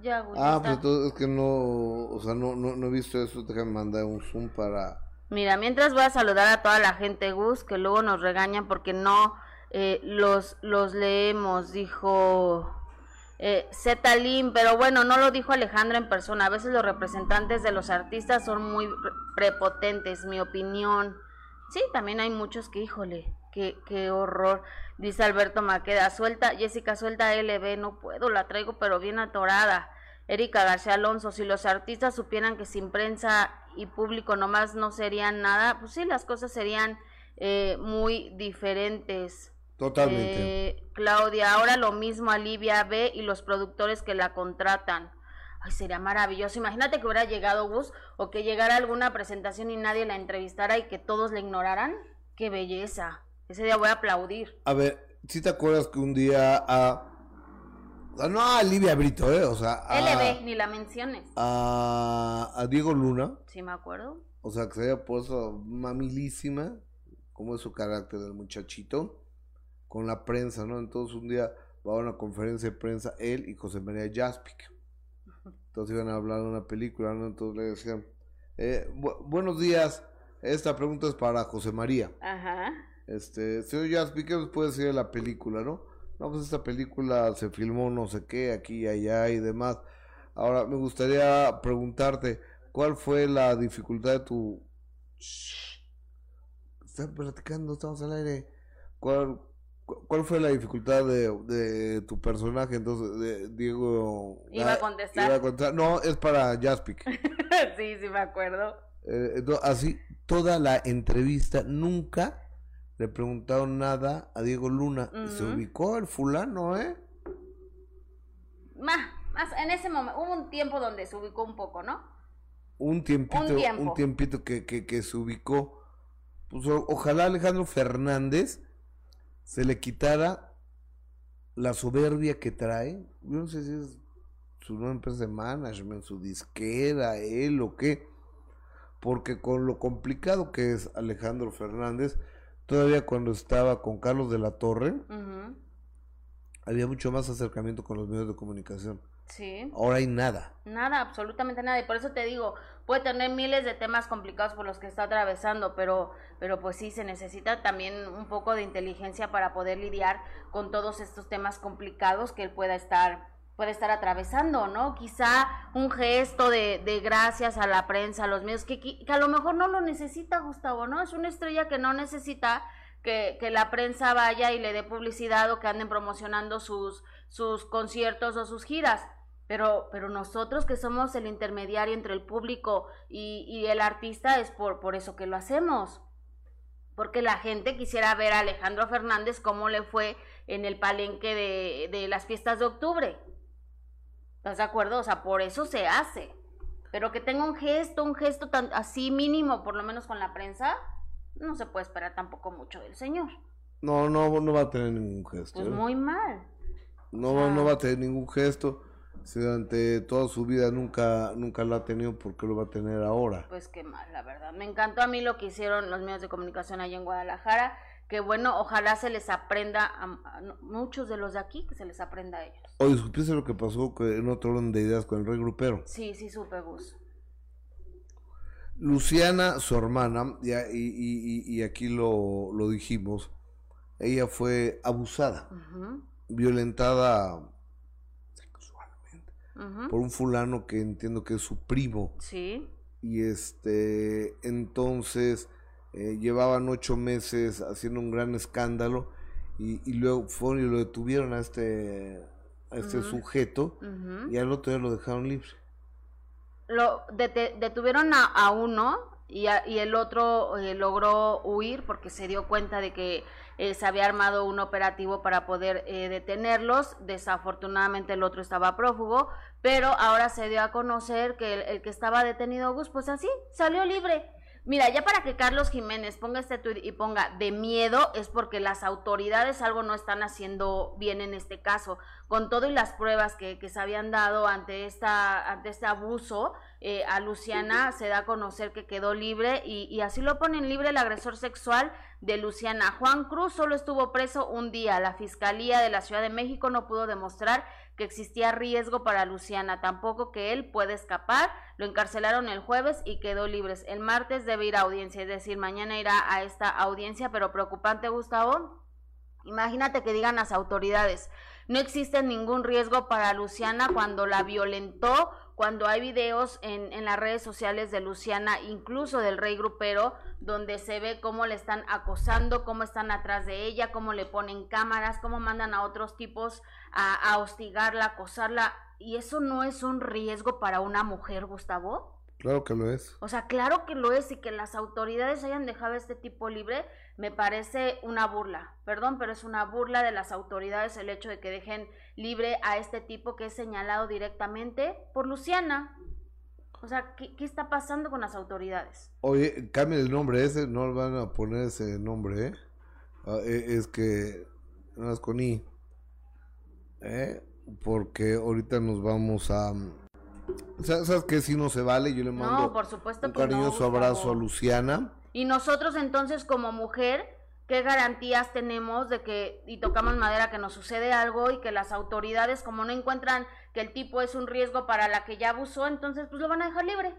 [SPEAKER 2] Ya, güey.
[SPEAKER 1] Ah, pues entonces es que no, o sea, no, no, no he visto eso, déjame mandar un zoom para...
[SPEAKER 2] Mira, mientras voy a saludar a toda la gente, Gus, que luego nos regañan porque no eh, los, los leemos, dijo eh, Zetalín, pero bueno, no lo dijo Alejandra en persona. A veces los representantes de los artistas son muy prepotentes, mi opinión. Sí, también hay muchos que, híjole, qué, qué horror. Dice Alberto Maqueda, suelta, Jessica, suelta LB, no puedo, la traigo pero bien atorada. Erika García Alonso, si los artistas supieran que sin prensa y público nomás no serían nada, pues sí, las cosas serían eh, muy diferentes.
[SPEAKER 1] Totalmente.
[SPEAKER 2] Eh, Claudia, ahora lo mismo Alivia B y los productores que la contratan. Ay, sería maravilloso. Imagínate que hubiera llegado Gus o que llegara alguna presentación y nadie la entrevistara y que todos la ignoraran. Qué belleza. Ese día voy a aplaudir.
[SPEAKER 1] A ver, si te acuerdas que un día a... No a Livia Brito, ¿eh? O sea,
[SPEAKER 2] a... LB, ni la menciones.
[SPEAKER 1] A, a Diego Luna.
[SPEAKER 2] Sí, me acuerdo.
[SPEAKER 1] O sea, que se había puesto mamilísima, como es su carácter del muchachito con la prensa, ¿no? Entonces un día va a una conferencia de prensa él y José María Jaspic. Entonces iban a hablar de una película, ¿no? Entonces le decían, eh, buenos días, esta pregunta es para José María.
[SPEAKER 2] Ajá.
[SPEAKER 1] Este, señor Jaspic, ¿qué nos puede decir de la película, no? No, pues esta película se filmó no sé qué, aquí, allá y demás. Ahora, me gustaría preguntarte, ¿cuál fue la dificultad de tu... Están platicando, estamos al aire. ¿Cuál, ¿Cuál fue la dificultad de, tu personaje? Entonces, de Diego.
[SPEAKER 2] Iba a contestar.
[SPEAKER 1] No, es para Jaspic.
[SPEAKER 2] sí, sí, me acuerdo.
[SPEAKER 1] Eh, así, toda la entrevista, nunca le preguntaron nada a Diego Luna. Se ubicó el fulano, ¿eh?
[SPEAKER 2] Más, más, en ese momento, hubo un tiempo donde se ubicó un poco, ¿no?
[SPEAKER 1] Un tiempito, un, tiempito que, que, que se ubicó. Pues ojalá Alejandro Fernández se le quitara la soberbia que trae. Yo no sé si es su nueva empresa de management, su disquera, él o qué. Porque con lo complicado que es Alejandro Fernández, todavía cuando estaba con Carlos de la Torre, había mucho más acercamiento con los medios de comunicación.
[SPEAKER 2] Sí.
[SPEAKER 1] Ahora hay nada.
[SPEAKER 2] Nada, absolutamente nada. Y por eso te digo, puede tener miles de temas complicados por los que está atravesando, pero, pero pues sí, se necesita también un poco de inteligencia para poder lidiar con todos estos temas complicados que él pueda estar puede estar atravesando, ¿no? Quizá un gesto de, de gracias a la prensa, a los medios, que, que a lo mejor no lo necesita Gustavo, ¿no? Es una estrella que no necesita que, que, la prensa vaya y le dé publicidad o que anden promocionando sus, sus conciertos o sus giras. Pero, pero nosotros que somos el intermediario entre el público y, y el artista es por, por eso que lo hacemos. Porque la gente quisiera ver a Alejandro Fernández cómo le fue en el palenque de, de las fiestas de octubre. ¿Estás de acuerdo? O sea, por eso se hace. Pero que tenga un gesto, un gesto tan así mínimo, por lo menos con la prensa, no se puede esperar tampoco mucho del señor.
[SPEAKER 1] No, no, no va a tener ningún gesto.
[SPEAKER 2] Pues
[SPEAKER 1] ¿eh?
[SPEAKER 2] muy mal.
[SPEAKER 1] No,
[SPEAKER 2] o sea-
[SPEAKER 1] no va a tener ningún gesto. Si durante toda su vida nunca, nunca lo ha tenido, ¿por qué lo va a tener ahora?
[SPEAKER 2] Pues qué mal, la verdad. Me encantó a mí lo que hicieron los medios de comunicación allá en Guadalajara. Que bueno, ojalá se les aprenda a, a muchos de los de aquí, que se les aprenda a ellos.
[SPEAKER 1] Oye, ¿supiste lo que pasó en otro orden de ideas con el rey grupero?
[SPEAKER 2] Sí, sí, supe, Gus.
[SPEAKER 1] Luciana, su hermana, ya, y, y- y- y aquí lo, lo dijimos, ella fue abusada, violentada por un fulano que entiendo que es su primo.
[SPEAKER 2] Sí,
[SPEAKER 1] Y este, entonces eh, llevaban ocho meses haciendo un gran escándalo y, y luego fueron y lo detuvieron a este, a este sujeto y al otro día lo dejaron libre.
[SPEAKER 2] Lo detuvieron a, a uno y, a- y el otro eh, logró huir porque se dio cuenta de que eh, se había armado un operativo para poder eh, detenerlos. Desafortunadamente el otro estaba prófugo, pero ahora se dio a conocer que el, el que estaba detenido, Gus, pues así, salió libre. Mira, ya para que Carlos Jiménez ponga este tuit y ponga de miedo es porque las autoridades algo no están haciendo bien en este caso. Con todo y las pruebas que, que se habían dado ante, esta, ante este abuso, eh, a Luciana se da a conocer que quedó libre y, y así lo ponen libre el agresor sexual de Luciana. Juan Cruz solo estuvo preso un día. La Fiscalía de la Ciudad de México no pudo demostrar que existía riesgo para Luciana, tampoco que él puede escapar. Lo encarcelaron el jueves y quedó libre. El martes debe ir a audiencia, es decir, mañana irá a esta audiencia, pero preocupante, Gustavo. Imagínate que digan las autoridades, no existe ningún riesgo para Luciana cuando la violentó, cuando hay videos en, en las redes sociales de Luciana, incluso del rey grupero, donde se ve cómo le están acosando, cómo están atrás de ella, cómo le ponen cámaras, cómo mandan a otros tipos a, a hostigarla, a acosarla. ¿Y eso no es un riesgo para una mujer, Gustavo?
[SPEAKER 1] Claro que lo es.
[SPEAKER 2] O sea, claro que lo es y que las autoridades hayan dejado a este tipo libre me parece una burla. Perdón, pero es una burla de las autoridades el hecho de que dejen libre a este tipo que es señalado directamente por Luciana. O sea, ¿qué, qué está pasando con las autoridades?
[SPEAKER 1] Oye, cambia el nombre ese, no van a poner ese nombre, ¿eh? Ah, e- es que, nada más con I, ¿eh? Porque ahorita nos vamos a... ¿Sabes, sabes qué? Si no se vale, yo le mando
[SPEAKER 2] No, por supuesto
[SPEAKER 1] un
[SPEAKER 2] que no,
[SPEAKER 1] cariñoso abrazo a. Luciana.
[SPEAKER 2] Y nosotros entonces como mujer, ¿qué garantías tenemos de que, y tocamos madera, que nos sucede algo y que las autoridades, como no encuentran que el tipo es un riesgo para la que ya abusó, entonces pues lo van a dejar libre?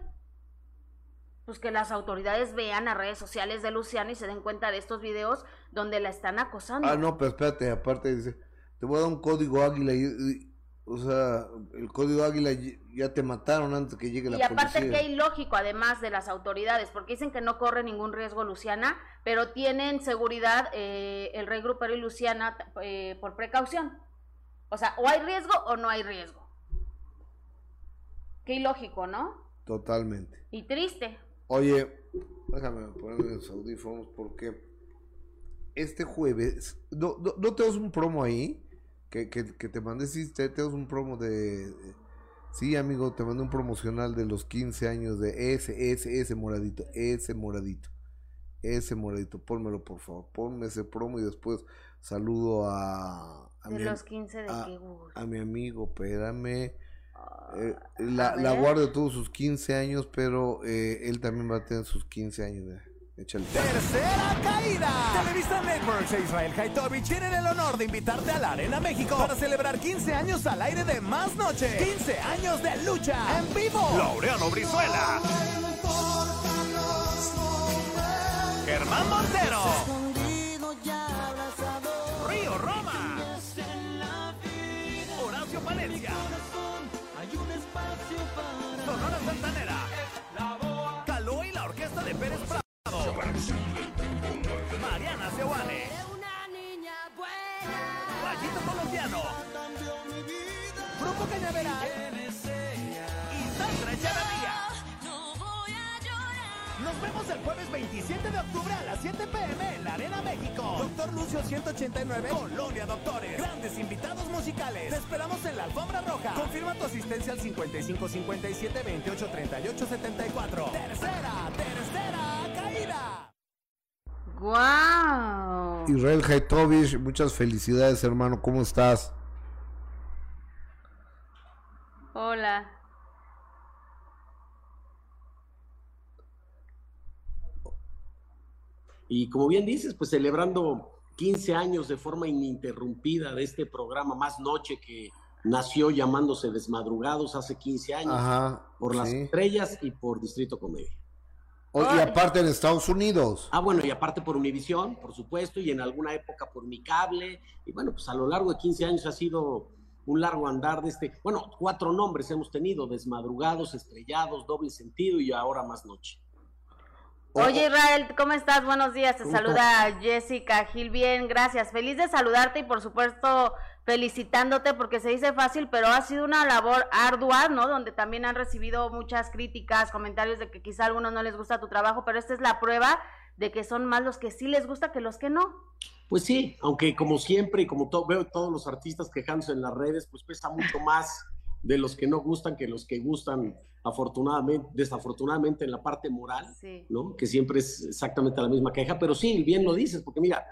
[SPEAKER 2] Pues que las autoridades vean las redes sociales de Luciana y se den cuenta de estos videos donde la están acosando.
[SPEAKER 1] Ah, no, pero espérate, aparte dice, te voy a dar un código águila y... y- o sea, el código águila ya te mataron antes que llegue la
[SPEAKER 2] Y aparte
[SPEAKER 1] policía.
[SPEAKER 2] que ilógico, además de las autoridades, porque dicen que no corre ningún riesgo Luciana, pero tienen seguridad eh, el rey grupero y Luciana eh, por precaución. O sea, o hay riesgo o no hay riesgo. Qué ilógico, ¿no?
[SPEAKER 1] Totalmente.
[SPEAKER 2] Y triste.
[SPEAKER 1] Oye, déjame ponerme los audífonos porque este jueves, ¿no, no, no tenemos un promo ahí? Que, que, que te mandé, sí, te- tenemos un promo de... Sí, amigo, te mandé un promocional de los 15 años de ese, ese, ese moradito, ese moradito, ese moradito, pónmelo por favor, ponme ese promo y después saludo a... a
[SPEAKER 2] De
[SPEAKER 1] mi,
[SPEAKER 2] los 15 de
[SPEAKER 1] a- a mi amigo, espérame.
[SPEAKER 2] Ah,
[SPEAKER 1] Eh,
[SPEAKER 2] a
[SPEAKER 1] la, la guardia tuvo sus 15 años, pero eh, él también va a tener sus 15 años de Échale.
[SPEAKER 3] Tercera caída. Televisa Networks e Israel Haitovich tienen el honor de invitarte a la Arena México para celebrar 15 años al aire de Más Noche. 15 años de lucha en vivo. Laureano Brizuela. Germán Montero. Mariana Seoane. Rayito Colombiano. Grupo Cañaveral. Y Sandra Echeverría. Nos vemos el jueves 27 de octubre a las 7 pm en la Arena México. Doctor Lucio 189, Colonia Doctores. Grandes invitados musicales. Te esperamos en la alfombra roja. Confirma tu asistencia al 55 57 28 38 74. Tercera, tercera
[SPEAKER 2] ¡Guau!
[SPEAKER 1] Israel Haitovich, muchas felicidades, hermano. ¿Cómo estás?
[SPEAKER 2] Hola.
[SPEAKER 4] Y como bien dices, pues celebrando 15 años de forma ininterrumpida de este programa Más Noche que nació llamándose Desmadrugados hace 15 años
[SPEAKER 1] Ajá.
[SPEAKER 4] por las
[SPEAKER 1] sí.
[SPEAKER 4] estrellas y por Distrito Comedia.
[SPEAKER 1] Oh, y aparte en Estados Unidos.
[SPEAKER 4] Ah, bueno, y aparte por Univisión, por supuesto, y en alguna época por mi cable. Y bueno, pues a lo largo de 15 años ha sido un largo andar de este. Bueno, cuatro nombres hemos tenido: Desmadrugados, Estrellados, Doble Sentido y ahora Más Noche.
[SPEAKER 2] Oye Israel, ¿cómo estás? Buenos días, te
[SPEAKER 4] ¿Cómo
[SPEAKER 2] saluda Jessica Gil, bien, gracias. Feliz de saludarte y por supuesto felicitándote porque se dice fácil, pero ha sido una labor ardua, ¿no? Donde también han recibido muchas críticas, comentarios de que quizá a algunos no les gusta tu trabajo, pero esta es la prueba de que son más los que sí les gusta que los que no.
[SPEAKER 4] Pues sí, aunque como siempre y como to- veo todos los artistas quejándose en las redes, pues pesa mucho más de los que no gustan que los que gustan, afortunadamente, desafortunadamente en la parte moral,
[SPEAKER 2] Sí.
[SPEAKER 4] ¿no? Que siempre es exactamente la misma queja, pero sí, bien lo dices, porque mira,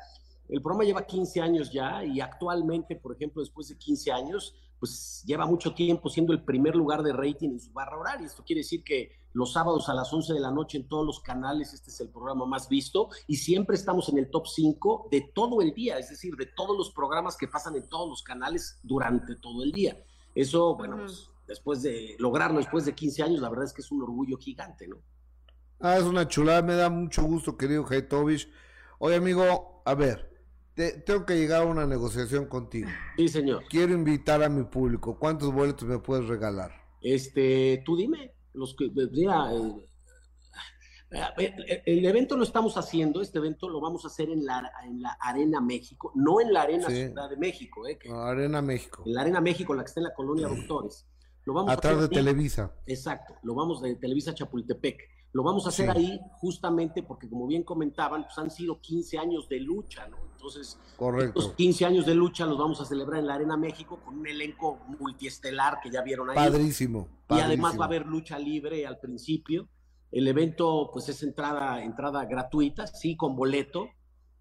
[SPEAKER 4] el programa lleva 15 años ya y actualmente, por ejemplo, después de 15 años, pues lleva mucho tiempo siendo el primer lugar de rating en su barra horaria. Esto quiere decir que los sábados a las 11 de la noche en todos los canales, este es el programa más visto y siempre estamos en el top 5 de todo el día, es decir, de todos los programas que pasan en todos los canales durante todo el día. Eso, bueno, pues, después de lograrlo después de 15 años, la verdad es que es un orgullo gigante, ¿no?
[SPEAKER 1] Ah, es una chulada, me da mucho gusto, querido Haitovich. Oye, amigo, a ver, te- tengo que llegar a una negociación contigo.
[SPEAKER 4] Sí, señor.
[SPEAKER 1] Quiero invitar a mi público. ¿Cuántos boletos me puedes regalar?
[SPEAKER 4] Este, tú dime, los que, mira, eh, eh, el evento lo estamos haciendo, este evento lo vamos a hacer en la, en la Arena México, no en la Arena
[SPEAKER 1] Sí.
[SPEAKER 4] Ciudad de México, eh, que-
[SPEAKER 1] Arena México.
[SPEAKER 4] en la Arena México, la que está en la colonia Doctores. Lo vamos a
[SPEAKER 1] Atrás
[SPEAKER 4] hacer
[SPEAKER 1] de. Televisa.
[SPEAKER 4] Exacto, lo vamos de Televisa Chapultepec. Lo vamos a hacer
[SPEAKER 1] Sí.
[SPEAKER 4] ahí justamente porque, como bien comentaban, pues han sido 15 años de lucha, ¿no? Entonces,
[SPEAKER 1] Correcto.
[SPEAKER 4] estos 15 años de lucha los vamos a celebrar en la Arena México con un elenco multiestelar que ya vieron ahí.
[SPEAKER 1] Padrísimo.
[SPEAKER 4] Y además va a haber lucha libre al principio. El evento, pues, es entrada, entrada gratuita, sí, con boleto,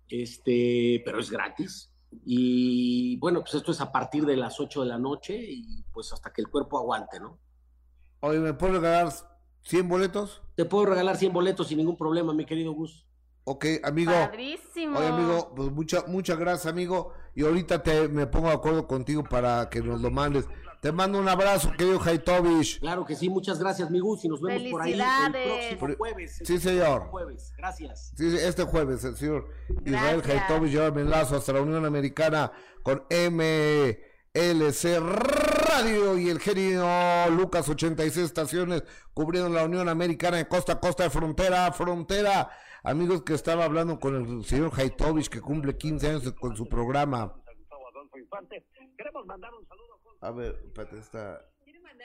[SPEAKER 4] este, pero es gratis. Y bueno, pues esto es a partir de las 8 de la noche y pues hasta que el cuerpo aguante, ¿no?
[SPEAKER 1] Oye, ¿me puedes regalar 100 boletos?
[SPEAKER 4] Te puedo regalar 100 boletos sin ningún problema, mi querido Gus.
[SPEAKER 1] Ok, amigo.
[SPEAKER 2] Padrísimo.
[SPEAKER 1] Oye, amigo, pues mucha, muchas gracias, amigo. Y ahorita te, me pongo de acuerdo contigo para que nos lo mandes. Te mando un abrazo, querido Haitovich.
[SPEAKER 4] Claro que sí, muchas gracias, mi Gus, y nos vemos por ahí el
[SPEAKER 2] Felicidades.
[SPEAKER 4] próximo jueves.
[SPEAKER 1] Sí, señor.
[SPEAKER 4] Jueves, gracias.
[SPEAKER 1] Sí, sí, este jueves, el señor Israel. Haitovich lleva mi enlazo hasta la Unión Americana con MLC Radio y el genio Lucas 86 estaciones cubriendo la Unión Americana de costa a costa, de frontera a frontera. Amigos que estaba hablando con el señor Haitovich que cumple 15 años con su programa. A ver, espérate, está...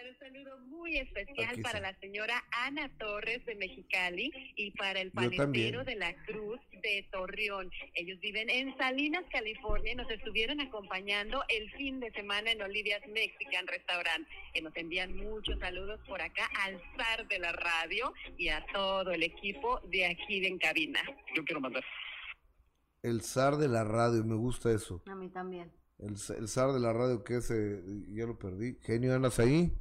[SPEAKER 5] Mandar un saludo muy especial
[SPEAKER 1] Aquí
[SPEAKER 5] para la señora Ana Torres de Mexicali y para el panetero de la Cruz de Torreón. Ellos viven en Salinas, California y nos estuvieron acompañando el fin de semana en Olivia's Mexican Restaurant. Que nos envían muchos saludos por acá al zar de la radio y a todo el equipo de aquí de en cabina.
[SPEAKER 4] Yo quiero mandar.
[SPEAKER 1] El zar de la radio, me gusta eso.
[SPEAKER 2] A mí también.
[SPEAKER 1] El, el zar de la radio que es, eh, ya lo perdí. Genio, ¿andas ahí?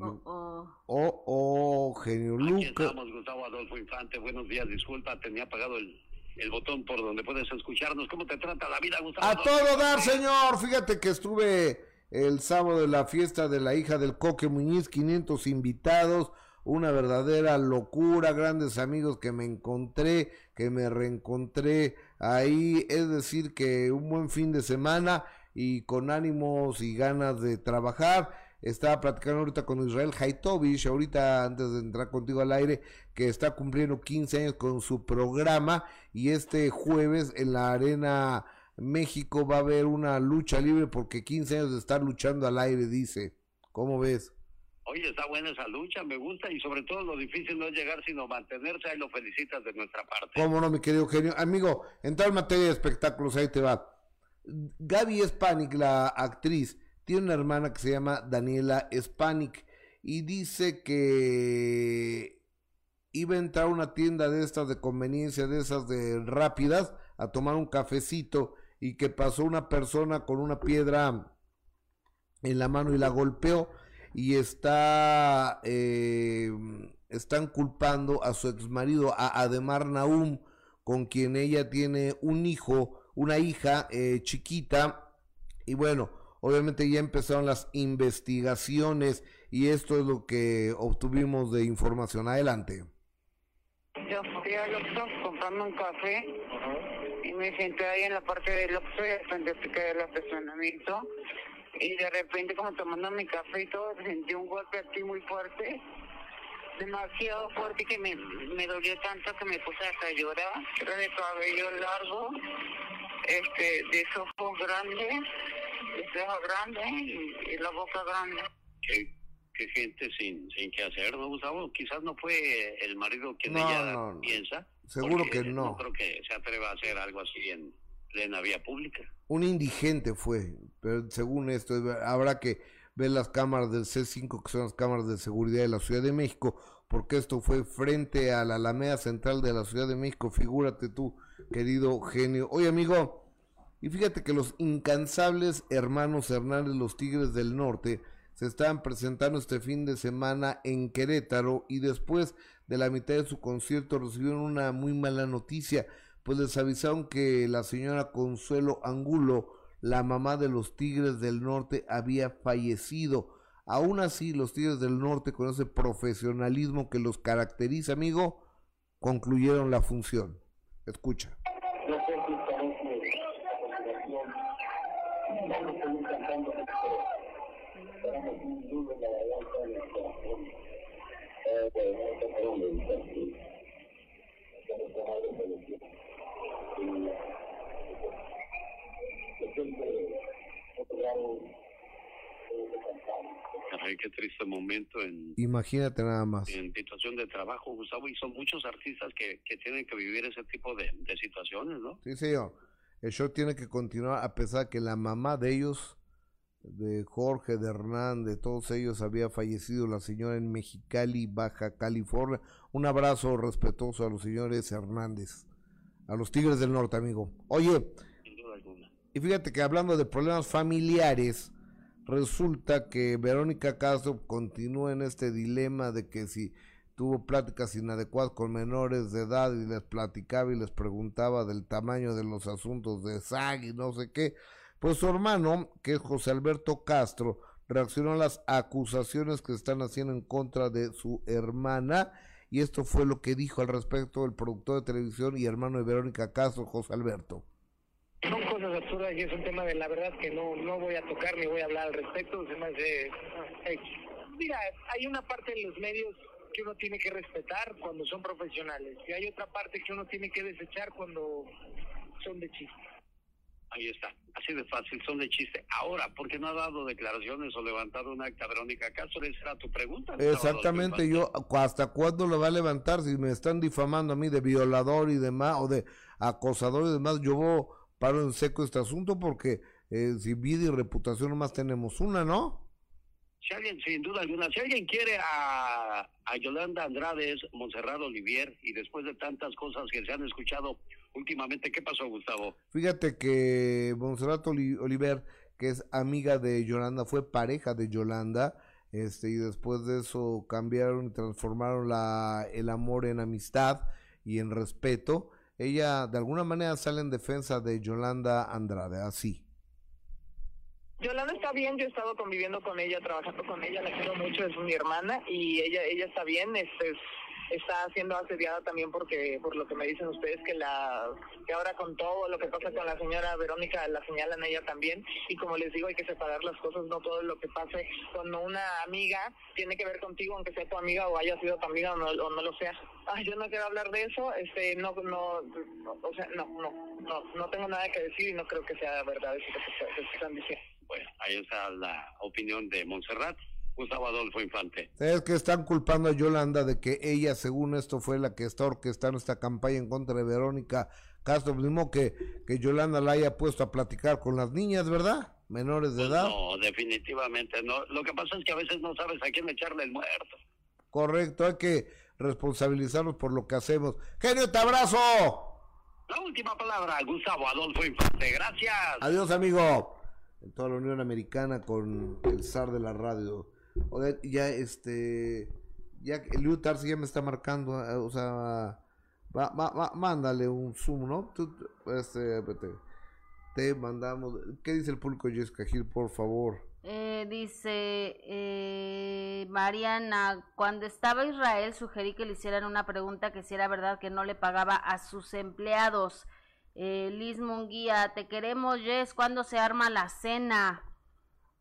[SPEAKER 2] Oh, oh.
[SPEAKER 1] Oh, oh, genio
[SPEAKER 6] Aquí
[SPEAKER 1] Lucas.
[SPEAKER 6] estamos, Gustavo Adolfo Infante. Buenos días, disculpa, tenía apagado el, el botón por donde puedes escucharnos. ¿Cómo te trata la vida, Gustavo?
[SPEAKER 1] A
[SPEAKER 6] Adolfo
[SPEAKER 1] todo dar, señor. Fíjate que estuve el sábado en la fiesta de la hija del Coque Muñiz, 500 invitados, una verdadera locura, grandes amigos que me encontré, que me reencontré ahí, es decir, que un buen fin de semana y con ánimos y ganas de trabajar. Estaba platicando ahorita con Israel Haitovich, ahorita antes de entrar contigo al aire, que está cumpliendo 15 años con su programa y este jueves en la Arena México va a haber una lucha libre porque 15 años de estar luchando al aire, dice. ¿Cómo ves?
[SPEAKER 6] Oye, está buena esa lucha, me gusta y sobre todo lo difícil no es llegar sino mantenerse. Ahí lo felicitas de nuestra parte.
[SPEAKER 1] ¿Cómo no, mi querido Eugenio? Amigo, en materia de espectáculos, ahí te va. Gaby Spanik, la actriz, tiene una hermana que se llama Daniela Spanik y dice que iba a entrar a una tienda de estas de conveniencia, de esas de rápidas, a tomar un cafecito y que pasó una persona con una piedra en la mano y la golpeó y está eh, están culpando a su ex marido a Ademar Naum con quien ella tiene un hijo una hija eh, chiquita. Y bueno obviamente ya empezaron las investigaciones y esto es lo que obtuvimos de información. Adelante.
[SPEAKER 7] Yo fui al Oxxo comprando un café y me senté ahí en la parte del Oxxo y repente piqué del estacionamiento. Y de repente como tomando mi café y todo sentí un golpe aquí muy fuerte demasiado fuerte que me, me dolió tanto que me puse hasta llorar. Era de cabello largo este de ojos grandes de cejas grandes y, y la boca grande
[SPEAKER 6] Qué, qué gente sin, sin qué hacer, ¿no, Gustavo? Quizás no fue el marido quien
[SPEAKER 1] No,
[SPEAKER 6] ella
[SPEAKER 1] no, no.
[SPEAKER 6] piensa.
[SPEAKER 1] Seguro que no.
[SPEAKER 6] No creo que se atreva a hacer algo así en plena vía pública.
[SPEAKER 1] un indigente fue, pero según esto habrá que ver las cámaras del C5 que son las cámaras de seguridad de la Ciudad de México, porque esto fue frente a la Alameda Central de la Ciudad de México, figúrate tú, querido genio. Oye amigo, y fíjate que los incansables hermanos Hernández, los Tigres del Norte, se estaban presentando este fin de semana en Querétaro y después de la mitad de su concierto recibieron una muy mala noticia, pues les avisaron que la señora Consuelo Angulo, la mamá de los Tigres del Norte, había fallecido. Aún así, los Tigres del Norte, con ese profesionalismo que los caracteriza, amigo, concluyeron la función. Escucha
[SPEAKER 8] si parece la conspiración. Ya estoy cantando, pero en la garganta corazón. Eh, no madre. Y siempre
[SPEAKER 6] qué triste momento en,
[SPEAKER 1] Imagínate nada más.
[SPEAKER 6] en situación de trabajo, Gustavo, y son muchos artistas que, que tienen que vivir ese tipo de, de situaciones, ¿no?
[SPEAKER 1] Sí, señor. El show tiene que continuar a pesar que la mamá de ellos, de Jorge, de Hernán, de todos ellos, había fallecido la señora en Mexicali, Baja California. Un abrazo respetuoso a los señores Hernández, a los Tigres del Norte, amigo. Oye, y fíjate que hablando de problemas familiares, resulta que Verónica Castro continúa en este dilema de que si tuvo pláticas inadecuadas con menores de edad y les platicaba y les preguntaba del tamaño de los asuntos de SAG y no sé qué, pues su hermano, que es José Alberto Castro, reaccionó a las acusaciones que están haciendo en contra de su hermana y esto fue lo que dijo al respecto el productor de televisión y hermano de Verónica Castro, José Alberto.
[SPEAKER 9] Son cosas absurdas y es un tema de la verdad que no, no voy a tocar ni voy a hablar al respecto. Se me ah. Mira, hay una parte de los medios que uno tiene que respetar cuando son profesionales y hay otra parte que uno tiene que desechar cuando son de chiste.
[SPEAKER 6] Ahí está, así de fácil, son de chiste. Ahora, ¿por qué no ha dado declaraciones o levantado un acta Verónica Castro? Esa era tu pregunta.
[SPEAKER 1] Exactamente, yo, ¿hasta cuándo lo va a levantar? Si me están difamando a mí de violador y demás, o de acosador y demás, yo paro en seco este asunto porque eh, si vida y reputación nomás tenemos una, ¿no?
[SPEAKER 6] Si alguien, sin duda alguna, si alguien quiere a, a Yolanda Andrade es Monserrat Olivier y después de tantas cosas que se han escuchado últimamente, ¿qué pasó, Gustavo?
[SPEAKER 1] Fíjate que Monserrat Oli- Oliver, que es amiga de Yolanda, fue pareja de Yolanda este, y después de eso cambiaron y transformaron la, el amor en amistad y en respeto. Ella de alguna manera sale en defensa de Yolanda Andrade, así.
[SPEAKER 10] Yolanda está bien, yo he estado conviviendo con ella, trabajando con ella, la quiero mucho, es mi hermana y ella ella está bien, este está siendo asediada también porque por lo que me dicen ustedes que la que ahora con todo lo que pasa con la señora Verónica la señalan ella también y como les digo hay que separar las cosas no todo lo que pase cuando una amiga tiene que ver contigo aunque sea tu amiga o haya sido tu amiga o no, o no lo sea. Ay, yo no quiero hablar de eso este no no, o sea no no no no tengo nada que decir y no creo que sea verdad eso que, que están diciendo
[SPEAKER 6] bueno ahí está la opinión de Montserrat Gustavo Adolfo Infante.
[SPEAKER 1] Es que están culpando a Yolanda de que ella, según esto, fue la que está orquestando esta campaña en contra de Verónica Castro. Mismo que, que Yolanda la haya puesto a platicar con las niñas, ¿verdad? Menores de edad.
[SPEAKER 6] No, definitivamente no. Lo que pasa es que a veces no sabes a quién echarle el muerto.
[SPEAKER 1] Correcto, hay que responsabilizarnos por lo que hacemos. Genio, te abrazo.
[SPEAKER 6] La última palabra, Gustavo Adolfo Infante. Gracias.
[SPEAKER 1] Adiós, amigo. En toda la Unión Americana con el zar de la radio. Ya este. Ya el Tarsi ya me está marcando. eh, O sea. Va, va- va- mándale un zoom, ¿no? Tú, este, te mandamos. ¿Qué dice el público, Jessica Gil, por favor?
[SPEAKER 2] Eh, dice eh, Mariana, cuando estaba Israel sugerí que le hicieran una pregunta que si era verdad que no le pagaba a sus empleados. Eh, Liz Munguía, te queremos, Jess, ¿cuándo se arma la cena?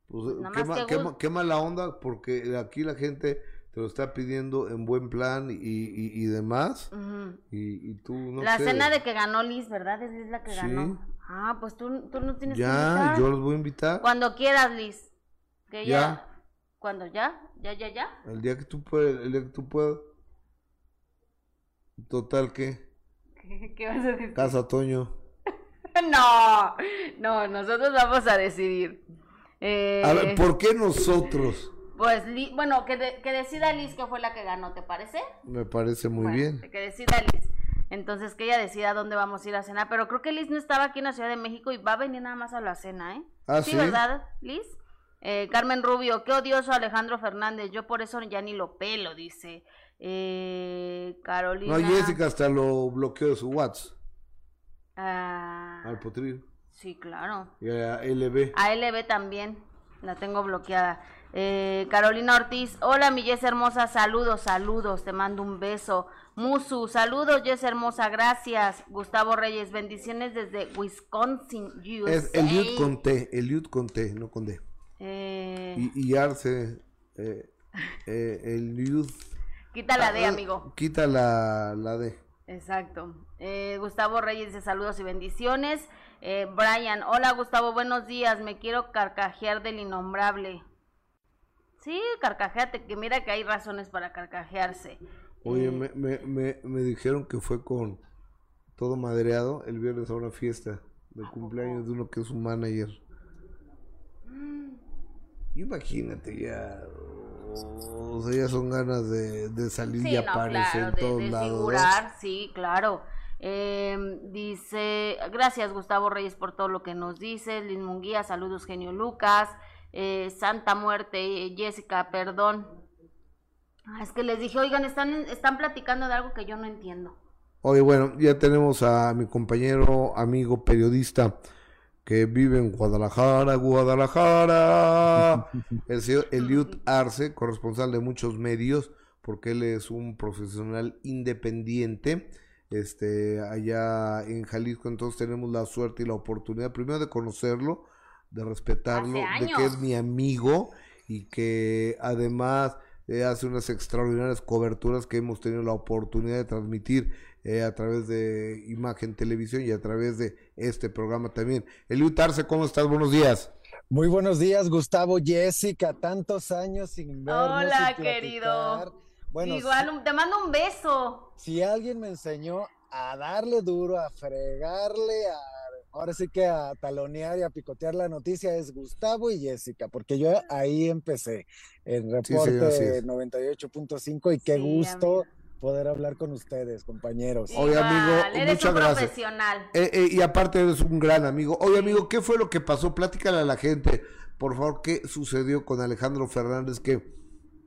[SPEAKER 1] Pues, qué, ma-
[SPEAKER 2] que
[SPEAKER 1] qué
[SPEAKER 2] Gus-
[SPEAKER 1] ma- qué mala onda, porque aquí la gente te lo está pidiendo en buen plan y, y, y demás. Y, y tú no
[SPEAKER 2] la
[SPEAKER 1] sé.
[SPEAKER 2] cena de que ganó Liz, ¿verdad? Es Liz la que
[SPEAKER 1] Sí.
[SPEAKER 2] ganó. Ah, pues tú, tú no tienes que
[SPEAKER 1] Ya,
[SPEAKER 2] invitar.
[SPEAKER 1] yo los voy a invitar.
[SPEAKER 2] Cuando quieras, Liz. Que
[SPEAKER 1] Ya.
[SPEAKER 2] ya. ¿Cuándo ya? ¿Ya, ya, ya?
[SPEAKER 1] El día que tú puedas, el día que tú puedas. Total que.
[SPEAKER 2] ¿Qué, qué vas a decir?
[SPEAKER 1] Casa Toño.
[SPEAKER 2] No, no, nosotros vamos a decidir. Eh,
[SPEAKER 1] A ver, ¿por qué nosotros?
[SPEAKER 2] Pues, bueno, que, de- que decida Liz que fue la que ganó, ¿te parece?
[SPEAKER 1] Me parece muy
[SPEAKER 2] Bueno,
[SPEAKER 1] bien.
[SPEAKER 2] Que decida Liz. Entonces, que ella decida dónde vamos a ir a cenar. Pero creo que Liz no estaba aquí en la Ciudad de México y va a venir nada más a la cena, ¿eh?
[SPEAKER 1] Ah, ¿sí?
[SPEAKER 2] ¿verdad, Liz? Eh, Carmen Rubio, qué odioso Alejandro Fernández. Yo por eso ya ni lo pelo, dice. Eh, Carolina.
[SPEAKER 1] No, Jessica hasta lo bloqueó de su WhatsApp.
[SPEAKER 2] Ah,
[SPEAKER 1] Al potrillo.
[SPEAKER 2] sí, claro.
[SPEAKER 1] Y a LB.
[SPEAKER 2] A LB también, la tengo bloqueada. Eh, Carolina Ortiz, hola mi Jess hermosa, saludos, saludos, te mando un beso. Musu, saludos Jess hermosa, gracias. Gustavo Reyes, bendiciones desde Wisconsin, USA.
[SPEAKER 1] Es Eliud con T. Eliud con T, no con D.
[SPEAKER 2] Eh,
[SPEAKER 1] Y, y Arce. Eh, Eliud.
[SPEAKER 2] Quita la D,
[SPEAKER 1] Ah,
[SPEAKER 2] amigo.
[SPEAKER 1] Quita la, la D.
[SPEAKER 2] Exacto. Eh, Gustavo Reyes dice saludos y bendiciones. Eh, Brian, hola Gustavo, buenos días. Me quiero carcajear del innombrable. Sí, carcajeate, que mira que hay razones para carcajearse.
[SPEAKER 1] Oye,
[SPEAKER 2] Eh,
[SPEAKER 1] me, me, me, me dijeron que fue con todo madreado el viernes a una fiesta de cumpleaños de uno que es un manager. Imagínate ya. O sea, ya son ganas de, de salir
[SPEAKER 2] Sí,
[SPEAKER 1] y
[SPEAKER 2] no,
[SPEAKER 1] aparecer
[SPEAKER 2] claro,
[SPEAKER 1] en
[SPEAKER 2] de,
[SPEAKER 1] todos
[SPEAKER 2] de
[SPEAKER 1] lados. ¿no?
[SPEAKER 2] figurar, sí, claro. Eh, dice, gracias Gustavo Reyes por todo lo que nos dices. Liz Munguía, saludos genio Lucas. Eh, Santa Muerte, Jessica, perdón. Ah, es que les dije, oigan, están, están platicando de algo que yo no entiendo.
[SPEAKER 1] Oye, bueno, ya tenemos a mi compañero, amigo, periodista que vive en Guadalajara, Guadalajara. El señor Eliud Arce, corresponsal de muchos medios, porque él es un profesional independiente. Este, allá en Jalisco, entonces tenemos la suerte y la oportunidad, primero de conocerlo, de respetarlo, de que es mi amigo y que además eh, hace unas extraordinarias coberturas que hemos tenido la oportunidad de transmitir eh, a través de Imagen Televisión y a través de este programa también. Eliud Arce, ¿cómo estás? Buenos días.
[SPEAKER 11] Muy buenos días, Gustavo, Jessica, tantos años sin vernos.
[SPEAKER 2] Hola,
[SPEAKER 11] sin
[SPEAKER 2] querido.
[SPEAKER 11] Bueno,
[SPEAKER 2] Igual, un- te mando un beso.
[SPEAKER 11] si, si alguien me enseñó a darle duro, a fregarle, a, ahora sí que a talonear y a picotear la noticia es Gustavo y Jessica, porque yo ahí empecé en
[SPEAKER 1] Sí,
[SPEAKER 11] reporte
[SPEAKER 1] es.
[SPEAKER 11] 98.5 y qué
[SPEAKER 2] Sí,
[SPEAKER 11] gusto. Poder hablar con ustedes, compañeros.
[SPEAKER 1] Oye, amigo,
[SPEAKER 2] eres
[SPEAKER 1] muchas
[SPEAKER 2] un
[SPEAKER 1] gracias.
[SPEAKER 2] profesional.
[SPEAKER 1] Eh, eh, y aparte eres un gran amigo. Oye, amigo, ¿qué fue lo que pasó? Platícale a la gente, por favor, qué sucedió con Alejandro Fernández que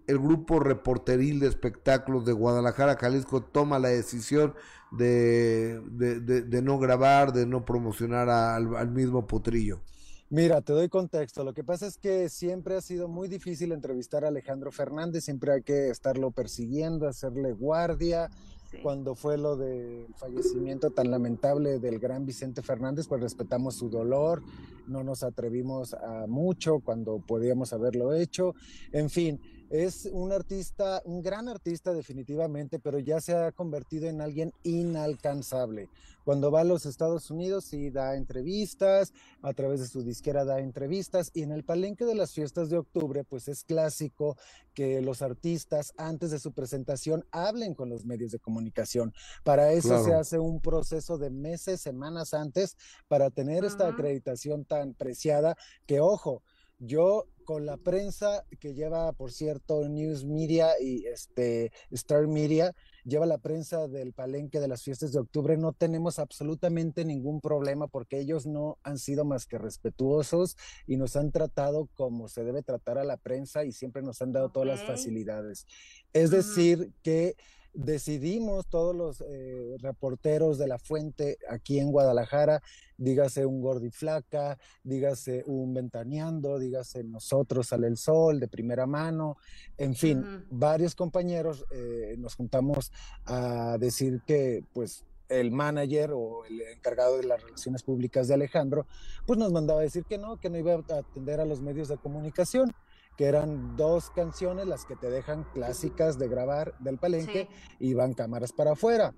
[SPEAKER 1] el grupo reporteril de espectáculos de Guadalajara, Jalisco, toma la decisión de, de, de- de no grabar, de no promocionar al, al mismo Potrillo?
[SPEAKER 11] Mira, te doy contexto. Lo que pasa es que siempre ha sido muy difícil entrevistar a Alejandro Fernández, siempre hay que estarlo persiguiendo, hacerle guardia. Cuando fue lo del fallecimiento tan lamentable del gran Vicente Fernández, pues respetamos su dolor, no nos atrevimos a mucho cuando podíamos haberlo hecho. En fin, es un artista, un gran artista definitivamente, pero ya se ha convertido en alguien inalcanzable. Cuando va a los Estados Unidos sí da entrevistas, a través de su disquera da entrevistas y en el palenque de las fiestas de octubre pues es clásico que los artistas antes de su presentación hablen con los medios de comunicación. Para eso se hace un proceso de meses, semanas antes para tener esta acreditación tan preciada que ojo, yo con la prensa que lleva, por cierto, News Media y este Star Media, lleva la prensa del palenque de las fiestas de octubre, no tenemos absolutamente ningún problema porque ellos no han sido más que respetuosos y nos han tratado como se debe tratar a la prensa y siempre nos han dado todas las facilidades. Es decir, que decidimos todos los eh, reporteros de la fuente aquí en Guadalajara, dígase un Gordiflaca, dígase un Ventaneando, dígase nosotros sale el sol de primera mano, en fin, varios compañeros eh, nos juntamos a decir que pues el manager o el encargado de las relaciones públicas de Alejandro, pues nos mandaba a decir que no, que no iba a atender a los medios de comunicación que eran dos canciones las que te dejan clásicas de grabar del palenque y van cámaras para afuera.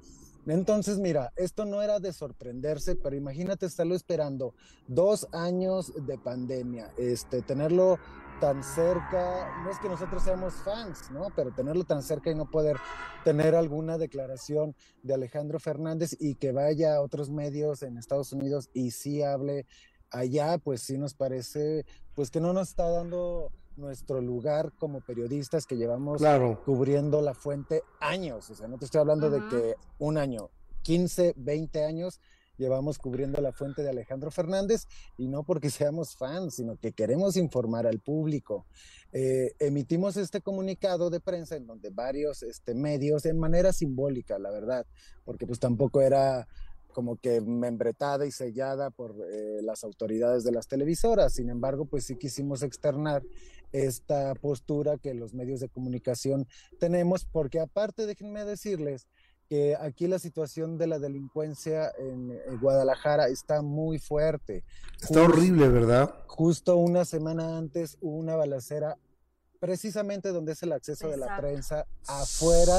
[SPEAKER 11] Entonces, mira, esto no era de sorprenderse, pero imagínate estarlo esperando dos años de pandemia, este, tenerlo tan cerca, no es que nosotros seamos fans, ¿no? Pero tenerlo tan cerca y no poder tener alguna declaración de Alejandro Fernández y que vaya a otros medios en Estados Unidos y sí hable allá, pues sí nos parece, pues que no nos está dando nuestro lugar como periodistas que llevamos
[SPEAKER 1] Claro.
[SPEAKER 11] cubriendo la fuente años, o sea, no te estoy hablando de que un año, 15, 20 años llevamos cubriendo la fuente de Alejandro Fernández y no porque seamos fans, sino que queremos informar al público. Eh, emitimos este comunicado de prensa en donde varios este, medios, en manera simbólica, la verdad, porque pues tampoco era como que membretada y sellada por eh, las autoridades de las televisoras. Sin embargo, pues sí quisimos externar esta postura que los medios de comunicación tenemos, porque aparte, déjenme decirles que aquí la situación de la delincuencia en, eh, Guadalajara está muy fuerte.
[SPEAKER 1] Está
[SPEAKER 11] Jus-
[SPEAKER 1] horrible, ¿verdad?
[SPEAKER 11] Justo una semana antes hubo una balacera precisamente donde es el acceso de la
[SPEAKER 2] Exacto.
[SPEAKER 11] prensa afuera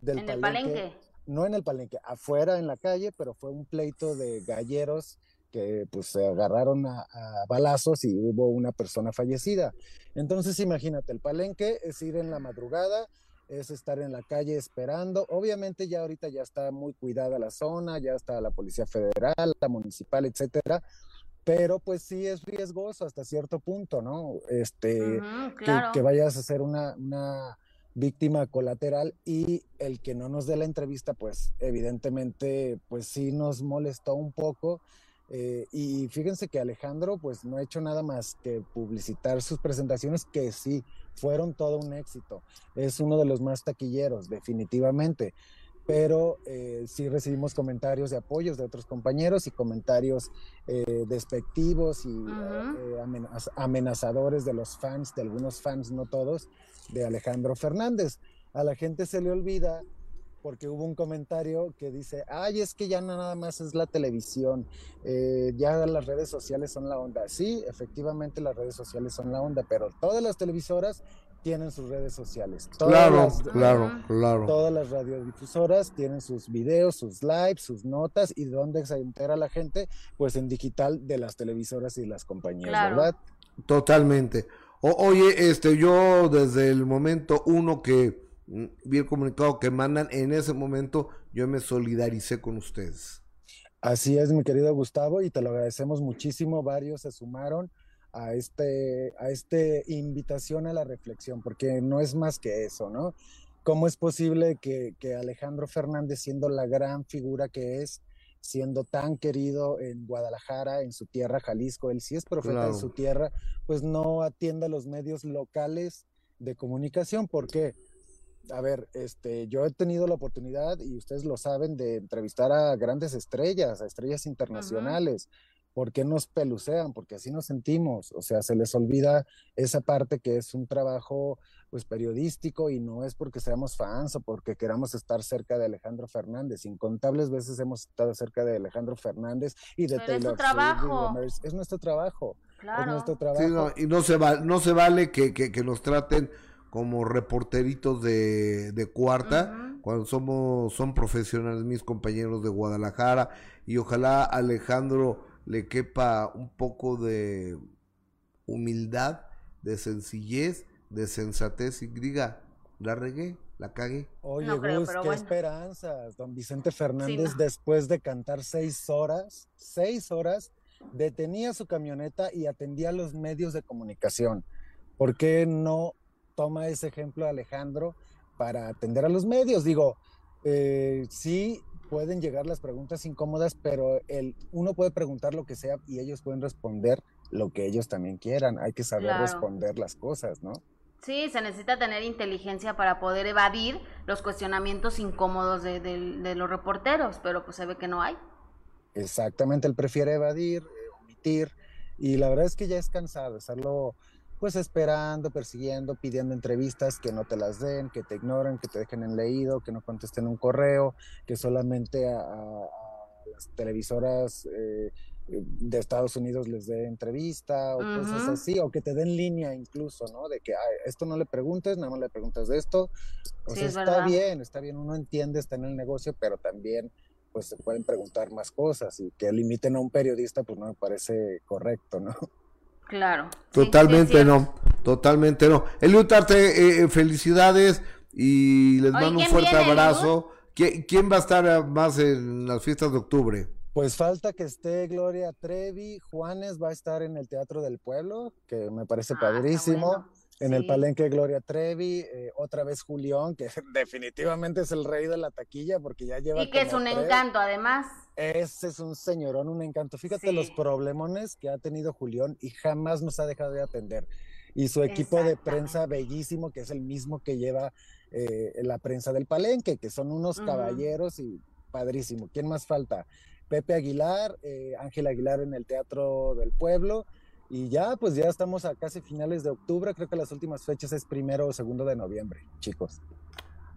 [SPEAKER 11] del
[SPEAKER 2] En el
[SPEAKER 11] palenque. No en el palenque, afuera en la calle, pero fue un pleito de galleros que pues se agarraron a, a balazos y hubo una persona fallecida. Entonces imagínate, el palenque es ir en la madrugada, es estar en la calle esperando. Obviamente ya ahorita ya está muy cuidada la zona, ya está la Policía Federal, la municipal, etcétera. Pero pues sí es riesgoso hasta cierto punto, ¿no? Este, que-
[SPEAKER 2] claro.
[SPEAKER 11] que, vayas a una, una víctima colateral y el que no nos dé la entrevista, pues evidentemente, pues sí nos molestó un poco. eh, y fíjense que Alejandro, pues no ha hecho nada más que publicitar sus presentaciones, que sí, fueron todo un éxito. Es uno de los más taquilleros, definitivamente. Pero eh, sí recibimos comentarios de apoyos de otros compañeros y comentarios eh, despectivos y eh, amenaz- amenazadores de los fans, de algunos fans, no todos, de Alejandro Fernández. A la gente se le olvida porque hubo un comentario que dice, ay, es que ya no nada más es la televisión, eh, ya las redes sociales son la onda. Sí, efectivamente las redes sociales son la onda, pero todas las televisoras tienen sus redes sociales. Todas
[SPEAKER 1] Claro,
[SPEAKER 11] las-
[SPEAKER 1] claro, claro.
[SPEAKER 11] Todas las radiodifusoras tienen sus videos, sus lives, sus notas y dónde se entera la gente, pues en digital de las televisoras y las compañías,
[SPEAKER 2] Claro.
[SPEAKER 11] ¿verdad?
[SPEAKER 1] Totalmente. Oye, este, yo desde el momento uno que mm, vi el comunicado que mandan, en ese momento yo me solidaricé con ustedes.
[SPEAKER 11] Así es, mi querido Gustavo, y te lo agradecemos muchísimo. Varios se sumaron a este, a este invitación a la reflexión, porque no es más que eso, ¿no? ¿Cómo es posible que, que Alejandro Fernández, siendo la gran figura que es, siendo tan querido en Guadalajara, en su tierra, Jalisco, él sí es profeta
[SPEAKER 1] Claro.
[SPEAKER 11] en su tierra, pues no atienda a los medios locales de comunicación. porque A ver, este, yo he tenido la oportunidad, y ustedes lo saben, de entrevistar a grandes estrellas, a estrellas internacionales. ¿Por qué nos pelucean? Porque así nos sentimos. O sea, se les olvida esa parte que es un trabajo pues periodístico y no es porque seamos fans o porque queramos estar cerca de Alejandro Fernández. Incontables veces hemos estado cerca de Alejandro Fernández y de Taylor
[SPEAKER 2] es trabajo.
[SPEAKER 11] Es nuestro trabajo.
[SPEAKER 2] Claro.
[SPEAKER 11] Es nuestro trabajo.
[SPEAKER 1] y no se, va, no se vale que, que, nos traten como reporteritos de, de cuarta, cuando somos, son profesionales mis compañeros de Guadalajara, y ojalá Alejandro le quepa un poco de humildad, de sencillez de sensatez y diga, la regué, la cagué.
[SPEAKER 11] Oye, Gus, qué esperanzas. Don Vicente Fernández, después de cantar seis horas, seis horas, detenía su camioneta y atendía a los medios de comunicación. ¿Por qué no toma ese ejemplo Alejandro para atender a los medios? Digo, eh, sí pueden llegar las preguntas incómodas, pero el, uno puede preguntar lo que sea y ellos pueden responder lo que ellos también quieran. Hay que saber responder las cosas, ¿no?
[SPEAKER 2] Sí, se necesita tener inteligencia para poder evadir los cuestionamientos incómodos de, los reporteros, pero pues se ve que no hay.
[SPEAKER 11] Exactamente, él prefiere evadir, eh, omitir, y la verdad es que ya es cansado estarlo pues esperando, persiguiendo, pidiendo entrevistas que no te las den, que te ignoren, que te dejen en leído, que no contesten un correo, que solamente a, las televisoras eh, de Estados Unidos les dé entrevista o cosas así, o que te den línea incluso, ¿no? De que esto no le preguntes, nada más le preguntas de esto. O sea, está bien, está bien, uno entiende, está en el negocio, pero también pues se pueden preguntar más cosas y que limiten a un periodista pues no me parece correcto, ¿no?
[SPEAKER 2] Claro.
[SPEAKER 1] Totalmente no, totalmente no. Eliud Tarte, eh, felicidades y les mando un fuerte abrazo. ¿Quién va a estar más en las fiestas de octubre?
[SPEAKER 11] Pues falta que esté Gloria Trevi, Juanes va a estar en el Teatro del Pueblo, que me parece ah, padrísimo. En el Palenque Gloria Trevi, eh, otra vez Julián, que definitivamente es el rey de la taquilla porque ya lleva.
[SPEAKER 2] Y que es un encanto, además.
[SPEAKER 11] Ese es un señorón, un encanto. Fíjate los problemones que ha tenido Julián y jamás nos ha dejado de atender. Y su equipo de prensa bellísimo, que es el mismo que lleva eh, la prensa del Palenque, que son unos caballeros y padrísimo. ¿Quién más falta? Pepe Aguilar, eh, Ángel Aguilar en el Teatro del Pueblo. Y ya, pues ya estamos a casi finales de octubre. Creo que las últimas fechas es primero o segundo de noviembre, chicos.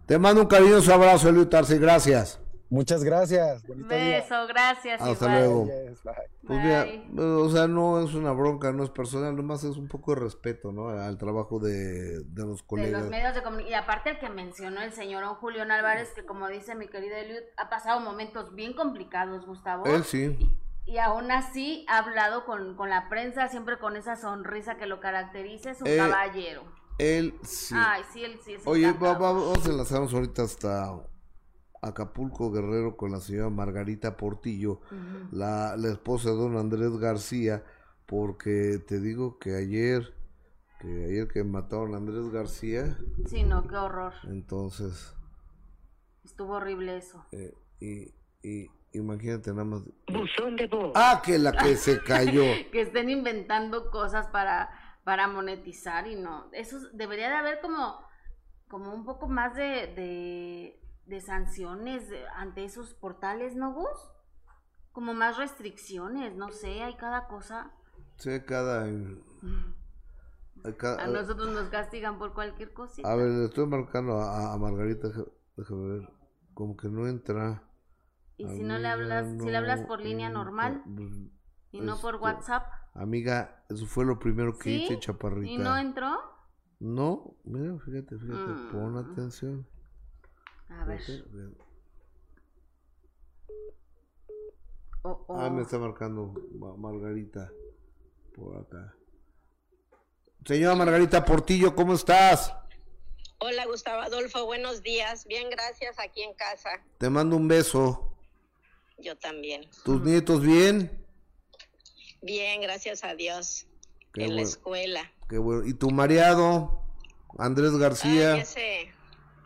[SPEAKER 1] Te mando un cariñoso abrazo, Eliu Tarsi. Gracias.
[SPEAKER 11] Muchas gracias.
[SPEAKER 2] Beso, gracias.
[SPEAKER 1] Hasta luego. Pues mira, o sea, no es una bronca, no es personal, nomás es un poco de respeto, ¿no? Al trabajo de, los colegas.
[SPEAKER 2] De los medios de comunicación. Y aparte el que mencionó el señor Julián Álvarez, que como dice mi querido Eliud, ha pasado momentos bien complicados, Gustavo.
[SPEAKER 1] Él sí.
[SPEAKER 2] Y, aún así ha hablado con, la prensa, siempre con esa sonrisa que lo caracteriza, es un caballero.
[SPEAKER 1] Él sí.
[SPEAKER 2] Ay, sí, él sí.
[SPEAKER 1] Oye, vamos a enlazarnos ahorita hasta Acapulco Guerrero con la señora Margarita Portillo, la, la, esposa de don Andrés García, porque te digo que ayer, que ayer que mataron a Andrés García.
[SPEAKER 2] Sí, no, qué horror.
[SPEAKER 1] Entonces.
[SPEAKER 2] Estuvo horrible eso.
[SPEAKER 1] Eh, y, y imagínate nada más.
[SPEAKER 2] Buzón de voz.
[SPEAKER 1] Ah, que la que se cayó.
[SPEAKER 2] que estén inventando cosas para, para monetizar y no. Eso debería de haber como, como un poco más de de sanciones ante esos portales, ¿no, Gus? Como más restricciones, no sé, hay cada cosa.
[SPEAKER 1] Sí, cada...
[SPEAKER 2] a nosotros nos castigan por cualquier cosita.
[SPEAKER 1] A ver, le estoy marcando a, Margarita, déjame ver, como que no entra.
[SPEAKER 2] ¿Y si no le hablas, si le hablas por línea normal? Pues, y no por este, WhatsApp.
[SPEAKER 1] Amiga, eso fue lo primero que hice, chaparrita.
[SPEAKER 2] ¿Y no entró?
[SPEAKER 1] No, mira, fíjate, fíjate, pon mm. atención.
[SPEAKER 2] A ver.
[SPEAKER 1] Oh, oh. Ah, me está marcando Margarita por acá. Señora Margarita Portillo, ¿cómo estás?
[SPEAKER 12] Hola Gustavo Adolfo, buenos días. Bien, gracias aquí en casa.
[SPEAKER 1] Te mando un beso.
[SPEAKER 12] Yo también.
[SPEAKER 1] ¿Tus nietos bien?
[SPEAKER 12] Bien, gracias a Dios. en la escuela.
[SPEAKER 1] Qué bueno. ¿Y tu mareado? Andrés García.
[SPEAKER 12] Ay, ese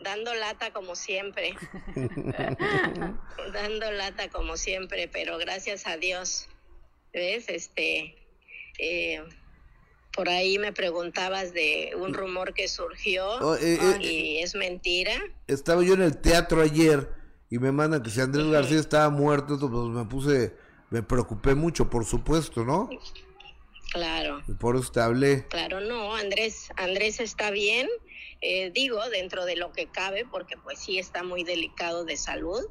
[SPEAKER 12] dando lata como siempre. dando lata como siempre, pero gracias a Dios. ¿Ves? Este. Eh, por ahí me preguntabas de un rumor que surgió
[SPEAKER 1] Oh, eh, eh,
[SPEAKER 12] y es mentira.
[SPEAKER 1] Estaba yo en el teatro ayer y me mandan que si Andrés García estaba muerto, pues me puse, me preocupé mucho, por supuesto, ¿no?
[SPEAKER 12] Claro.
[SPEAKER 1] Y por eso te hablé.
[SPEAKER 12] Claro, no, Andrés, Andrés está bien, eh, digo, dentro de lo que cabe, porque pues sí está muy delicado de salud.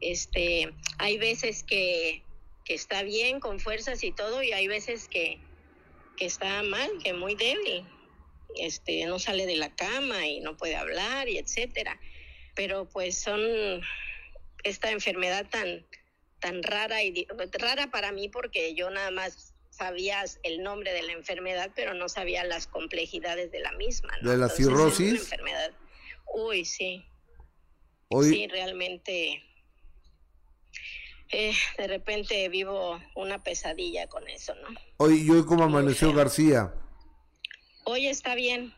[SPEAKER 12] Este, hay veces que, que está bien, con fuerzas y todo, y hay veces que, que está mal, que muy débil. Este, no sale de la cama y no puede hablar y etcétera. Pero pues son esta enfermedad tan tan rara y rara para mí porque yo nada más sabía el nombre de la enfermedad, pero no sabía las complejidades de la misma. ¿no?
[SPEAKER 1] ¿De la
[SPEAKER 12] Entonces,
[SPEAKER 1] cirrosis?
[SPEAKER 12] enfermedad. Uy, sí.
[SPEAKER 1] Hoy,
[SPEAKER 12] Sí, realmente. eh, de repente vivo una pesadilla con eso, ¿no?
[SPEAKER 1] hoy, y hoy cómo amaneció García.
[SPEAKER 12] Hoy está bien,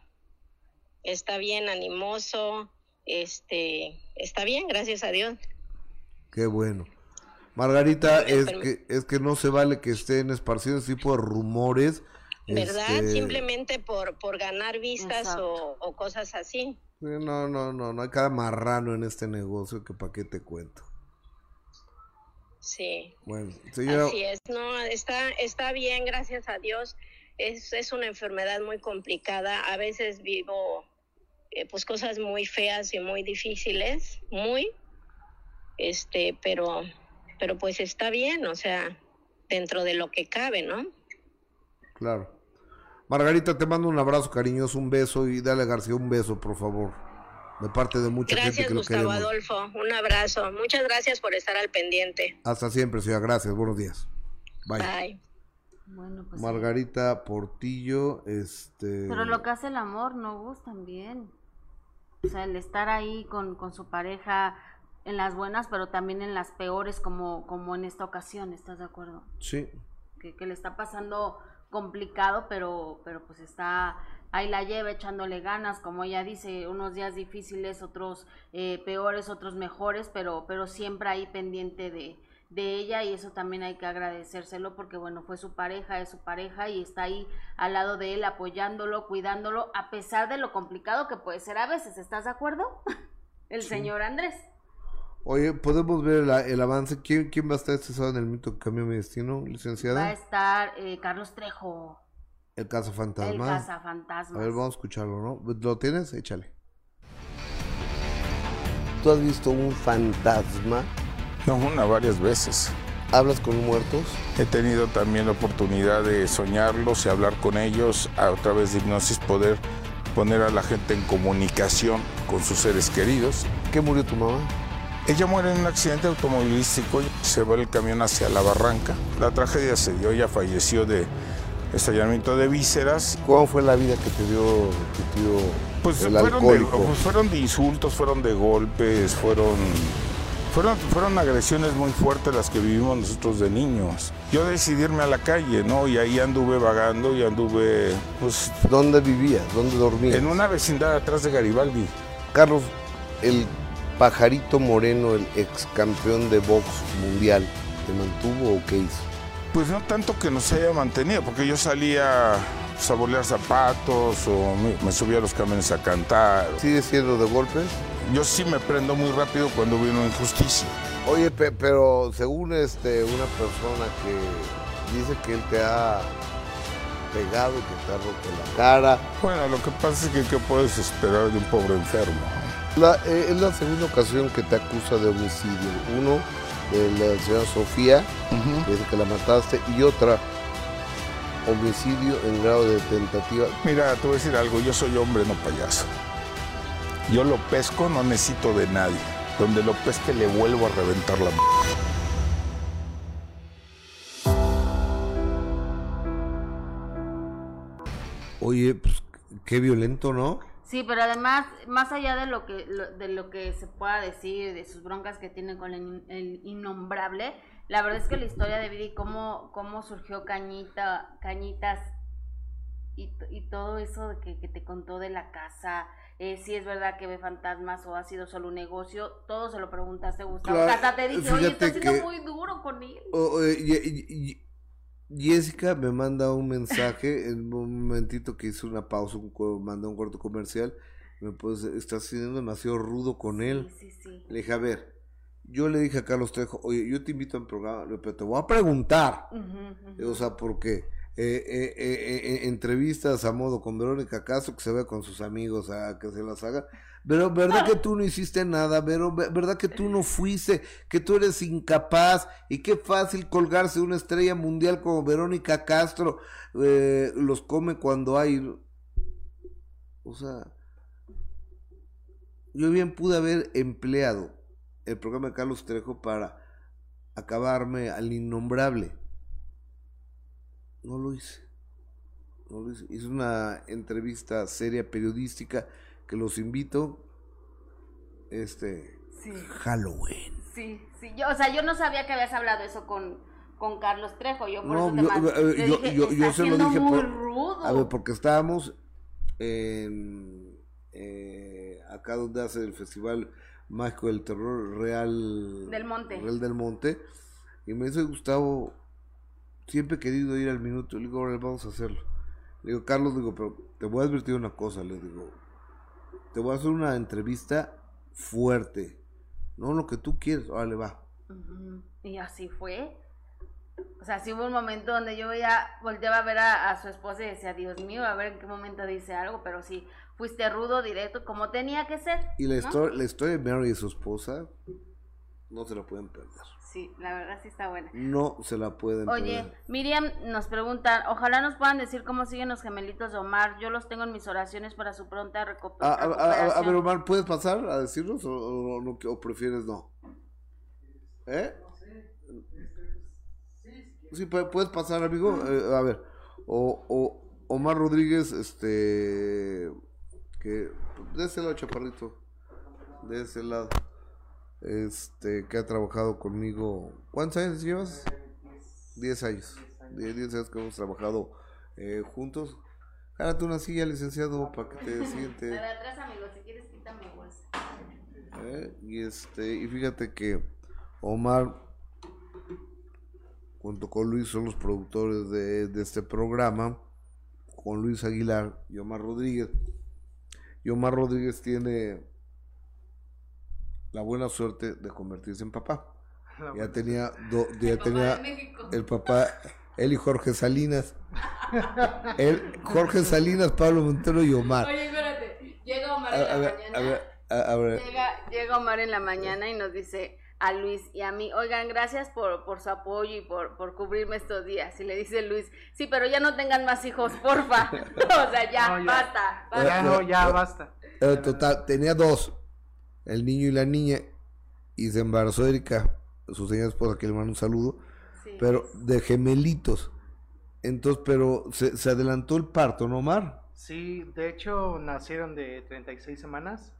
[SPEAKER 12] está bien, animoso, este, está bien, gracias a Dios.
[SPEAKER 1] Qué bueno. Margarita, es que, es que no se vale que estén esparcidos ese tipo de rumores.
[SPEAKER 12] ¿Verdad?
[SPEAKER 1] este,
[SPEAKER 12] Simplemente por, por ganar vistas o, o cosas así.
[SPEAKER 1] sí, No, no, no, no hay cada marrano en este negocio que para qué te cuento.
[SPEAKER 12] Sí.
[SPEAKER 1] Bueno, señora,
[SPEAKER 12] Así es, no, está, está bien, gracias a Dios. Es, es una enfermedad muy complicada. A veces vivo eh, pues cosas muy feas y muy difíciles, muy, este, pero, pero pues está bien, o sea, dentro de lo que cabe, ¿no?
[SPEAKER 1] claro. Margarita, te mando un abrazo cariñoso, un beso y dale a García un beso, por favor. De parte de mucha gente
[SPEAKER 12] Gracias,
[SPEAKER 1] que lo
[SPEAKER 12] Gustavo
[SPEAKER 1] queremos.
[SPEAKER 12] Adolfo. Un abrazo. Muchas gracias por estar al pendiente.
[SPEAKER 1] Hasta siempre, señora. Gracias. Buenos días. Bye.
[SPEAKER 12] Bye.
[SPEAKER 2] Bueno, pues sí.
[SPEAKER 1] Margarita Portillo, este...
[SPEAKER 2] Pero lo que hace el amor, no Gus, también. O sea, el estar ahí con, con su pareja en las buenas, pero también en las peores, como, como en esta ocasión, ¿estás de acuerdo?
[SPEAKER 1] Sí,
[SPEAKER 2] Que, que le está pasando complicado, pero, pero pues está, ahí la lleva echándole ganas, como ella dice, unos días difíciles, otros eh, peores, otros mejores, pero, pero siempre ahí pendiente de, de ella y eso también hay que agradecérselo porque bueno, fue su pareja, es su pareja y está ahí al lado de él apoyándolo, cuidándolo, a pesar de lo complicado que puede ser a veces, ¿estás de acuerdo? El señor Andrés.
[SPEAKER 1] Oye, ¿podemos ver el, el avance? ¿Quién, ¿Quién va a estar este sábado en el mito que cambió mi destino,
[SPEAKER 2] Va a
[SPEAKER 1] licenciada?
[SPEAKER 2] estar eh, Carlos Trejo,
[SPEAKER 1] El caso
[SPEAKER 2] el
[SPEAKER 1] fantasma.
[SPEAKER 2] cazafantasmas.
[SPEAKER 1] A ver, vamos a escucharlo, ¿no? ¿Lo tienes? Échale. ¿Tú has visto un fantasma?
[SPEAKER 13] No, una varias veces.
[SPEAKER 1] ¿Hablas con muertos?
[SPEAKER 13] He tenido también la oportunidad de soñarlos y hablar con ellos a través de hipnosis, poder poner a la gente en comunicación con sus seres queridos.
[SPEAKER 1] ¿Qué murió tu mamá?
[SPEAKER 13] Ella muere en un accidente automovilístico, se va el camión hacia la barranca. La tragedia se dio, ella falleció de estallamiento de vísceras.
[SPEAKER 1] ¿Cómo fue la vida que te dio tu tío
[SPEAKER 13] Pues
[SPEAKER 1] el
[SPEAKER 13] fueron de, pues fueron de insultos, fueron de golpes, fueron, fueron, fueron agresiones muy fuertes las que vivimos nosotros de niños. Yo decidí irme a la calle, ¿no? Y ahí anduve vagando y anduve, pues...
[SPEAKER 1] ¿Dónde vivías? ¿Dónde dormías?
[SPEAKER 13] En una vecindad atrás de Garibaldi.
[SPEAKER 1] Carlos, el pajarito moreno, el ex campeón de box mundial, ¿te mantuvo o qué hizo?
[SPEAKER 13] Pues no tanto que nos haya mantenido, porque yo salía pues, a bolear zapatos o me, me subía a los camiones a cantar.
[SPEAKER 1] ¿Sigue siendo de golpes?
[SPEAKER 13] Yo sí me prendo muy rápido cuando una injusticia.
[SPEAKER 1] Oye, pe- pero según este una persona que dice que él te ha pegado y que te ha roto la cara.
[SPEAKER 13] Bueno, lo que pasa es que ¿qué puedes esperar de un pobre enfermo?
[SPEAKER 1] La- eh, es la segunda ocasión que te acusa de homicidio. Uno, de la señora Sofía, que dice que la mataste, y otra, homicidio en grado de tentativa.
[SPEAKER 13] Mira, te voy a decir algo, yo soy hombre, no payaso. Yo lo pesco, no necesito de nadie. Donde lo pesque le vuelvo a reventar la m-
[SPEAKER 1] Oye, pues qué violento, ¿no?
[SPEAKER 2] Sí, pero además, más allá de lo que lo- de lo que se pueda decir, de sus broncas que tiene con el, el innombrable, la verdad es que la historia de vida y cómo, cómo surgió Cañita, Cañitas y, y todo eso que, que te contó de la casa, eh, si es verdad que ve fantasmas o ha sido solo un negocio, todo se lo preguntaste, Gustavo.
[SPEAKER 1] Claro,
[SPEAKER 2] Hasta te dije, oye, estás siendo
[SPEAKER 1] que-
[SPEAKER 2] muy duro con él.
[SPEAKER 1] O- o- y, y- y- Jessica me manda un mensaje en un momentito que hice una pausa, un, mandó un corto comercial. Me pues, estás siendo demasiado rudo con él.
[SPEAKER 2] Sí, sí.
[SPEAKER 1] Le dije, a ver, yo le dije a Carlos Trejo, oye, yo te invito a mi programa, pero te voy a preguntar. O sea, porque eh, eh, eh, eh, entrevistas a modo con Verónica Castro, que se ve con sus amigos a que se las haga. Pero, ¿verdad que tú no hiciste nada? Pero, ve- ¿verdad que tú no fuiste? Que tú eres incapaz. Y qué fácil colgarse una estrella mundial como Verónica Castro. eh, los come cuando hay. O sea, yo bien pude haber empleado el programa de Carlos Trejo para acabarme al innombrable. No lo hice. No lo hice. Hice una entrevista seria periodística que los invito. Este.
[SPEAKER 2] Sí.
[SPEAKER 1] Halloween.
[SPEAKER 2] Sí, sí. Yo, o sea, yo no sabía que habías hablado eso con, con Carlos Trejo. Yo por
[SPEAKER 1] No,
[SPEAKER 2] eso te
[SPEAKER 1] yo,
[SPEAKER 2] mandé-
[SPEAKER 1] eh,
[SPEAKER 2] le
[SPEAKER 1] yo,
[SPEAKER 2] dije,
[SPEAKER 1] yo- yo
[SPEAKER 2] "Está
[SPEAKER 1] se lo dije
[SPEAKER 2] muy
[SPEAKER 1] por-
[SPEAKER 2] rudo.
[SPEAKER 1] A ver, porque estábamos en, eh, acá donde hace el Festival Mágico del Terror Real
[SPEAKER 2] Del Monte.
[SPEAKER 1] Real del Monte. Y me dice Gustavo, siempre he querido ir al minuto. Le digo, ahora vamos a hacerlo. Le digo, Carlos, digo, pero te voy a advertir una cosa, le digo, te voy a hacer una entrevista fuerte. No lo que tú quieres, órale, va.
[SPEAKER 2] Y así fue. O sea, sí hubo un momento donde yo ya volteaba a ver a, a su esposa y decía, Dios mío, a ver en qué momento dice algo, pero sí, fuiste rudo, directo, como tenía que ser.
[SPEAKER 1] Y la,
[SPEAKER 2] ¿no?
[SPEAKER 1] historia, la historia de Mary y su esposa, no se la pueden perder.
[SPEAKER 2] Sí, la verdad sí está buena.
[SPEAKER 1] No se la pueden
[SPEAKER 2] Oye,
[SPEAKER 1] perder.
[SPEAKER 2] Miriam nos pregunta, ojalá nos puedan decir cómo siguen los gemelitos de Omar. Yo los tengo en mis oraciones para su pronta
[SPEAKER 1] Ah, A, a- a- a- a
[SPEAKER 2] recuperación.
[SPEAKER 1] ver, Omar, ¿puedes pasar a decirnos o, o- o prefieres no? ¿Eh? Sí, pu- puedes pasar, amigo. Eh, a ver, o, o Omar Rodríguez, este, que de ese lado, chaparrito, de ese lado, este, que ha trabajado conmigo. ¿Cuántos años llevas? Diez años. Die- Diez años que hemos trabajado eh, juntos. Jálate una silla, licenciado, para que te
[SPEAKER 2] La
[SPEAKER 1] siente.
[SPEAKER 2] de atrás, amigo, si quieres quítame bolsa.
[SPEAKER 1] ¿eh? Y este, y fíjate que Omar, junto con Luis, son los productores de, de este programa, con Luis Aguilar y Omar Rodríguez. Y Omar Rodríguez tiene la buena suerte de convertirse en papá.
[SPEAKER 14] La
[SPEAKER 1] Ya tenía, do- ya
[SPEAKER 2] El papá
[SPEAKER 1] tenía
[SPEAKER 2] México.
[SPEAKER 1] el papá, él y Jorge Salinas. Él, Jorge Salinas, Pablo Montero y Omar.
[SPEAKER 2] Oye, espérate, llega Omar
[SPEAKER 1] A,
[SPEAKER 2] en la
[SPEAKER 1] ver,
[SPEAKER 2] mañana.
[SPEAKER 1] a ver, a, a ver.
[SPEAKER 2] Llega, llega Omar en la mañana y nos dice a Luis y a mí, oigan, gracias por, por su apoyo y por, por cubrirme estos días. Y le dice Luis, sí, pero ya no tengan más hijos, porfa. o sea, ya,
[SPEAKER 14] No, ya.
[SPEAKER 2] basta,
[SPEAKER 14] Ya
[SPEAKER 2] basta.
[SPEAKER 14] no, ya basta.
[SPEAKER 1] Eh, total, tenía dos, el niño y la niña, y se embarazó Erika, su señora esposa, que le mando un saludo,
[SPEAKER 2] Sí.
[SPEAKER 1] pero de gemelitos. Entonces, pero se, se adelantó el parto, ¿no, Omar?
[SPEAKER 14] Sí, de hecho nacieron de 36 semanas.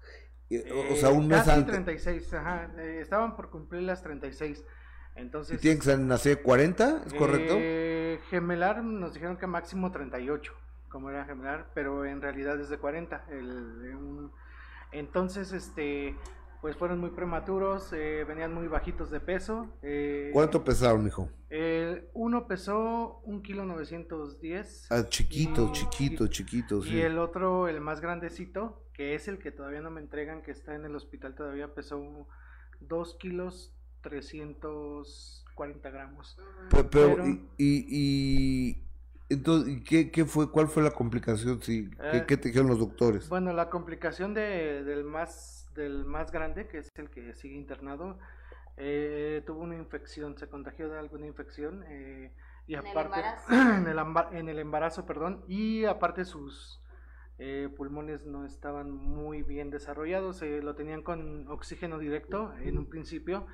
[SPEAKER 14] Eh,
[SPEAKER 1] o sea, un mes
[SPEAKER 14] casi
[SPEAKER 1] antes.
[SPEAKER 14] 36, ajá. eh, estaban por cumplir las 36. Entonces,
[SPEAKER 1] ¿Y tiene que nacer 40? ¿Es correcto?
[SPEAKER 14] eh, gemelar nos dijeron que máximo 38, como era gemelar, pero en realidad es de 40. el- un- entonces, este, pues fueron muy prematuros, eh, venían muy bajitos de peso. eh,
[SPEAKER 1] ¿Cuánto pesaron, hijo?
[SPEAKER 14] el uno pesó un kilo 910.
[SPEAKER 1] Ah, chiquitos,
[SPEAKER 14] y-
[SPEAKER 1] chiquitos, chiquitos,
[SPEAKER 14] Y
[SPEAKER 1] sí.
[SPEAKER 14] el otro, el más grandecito, que es el que todavía no me entregan, que está en el hospital todavía, pesó 2 kilos 340 gramos.
[SPEAKER 1] Pe- Pero,
[SPEAKER 14] Pero-
[SPEAKER 1] y, y, y- entonces, ¿y qué, qué fue, cuál fue la complicación? Sí, ¿qué,
[SPEAKER 14] Eh,
[SPEAKER 1] qué te dijeron los doctores?
[SPEAKER 14] Bueno, la complicación de- del, más, del más grande, que es el que sigue internado, eh, tuvo una infección, se contagió de alguna infección. eh, y
[SPEAKER 2] ¿En el
[SPEAKER 14] aparte,
[SPEAKER 2] embarazo?
[SPEAKER 14] en, el amba- en el embarazo, perdón, y aparte sus eh, pulmones no estaban muy bien desarrollados, eh, lo tenían con oxígeno directo en un principio.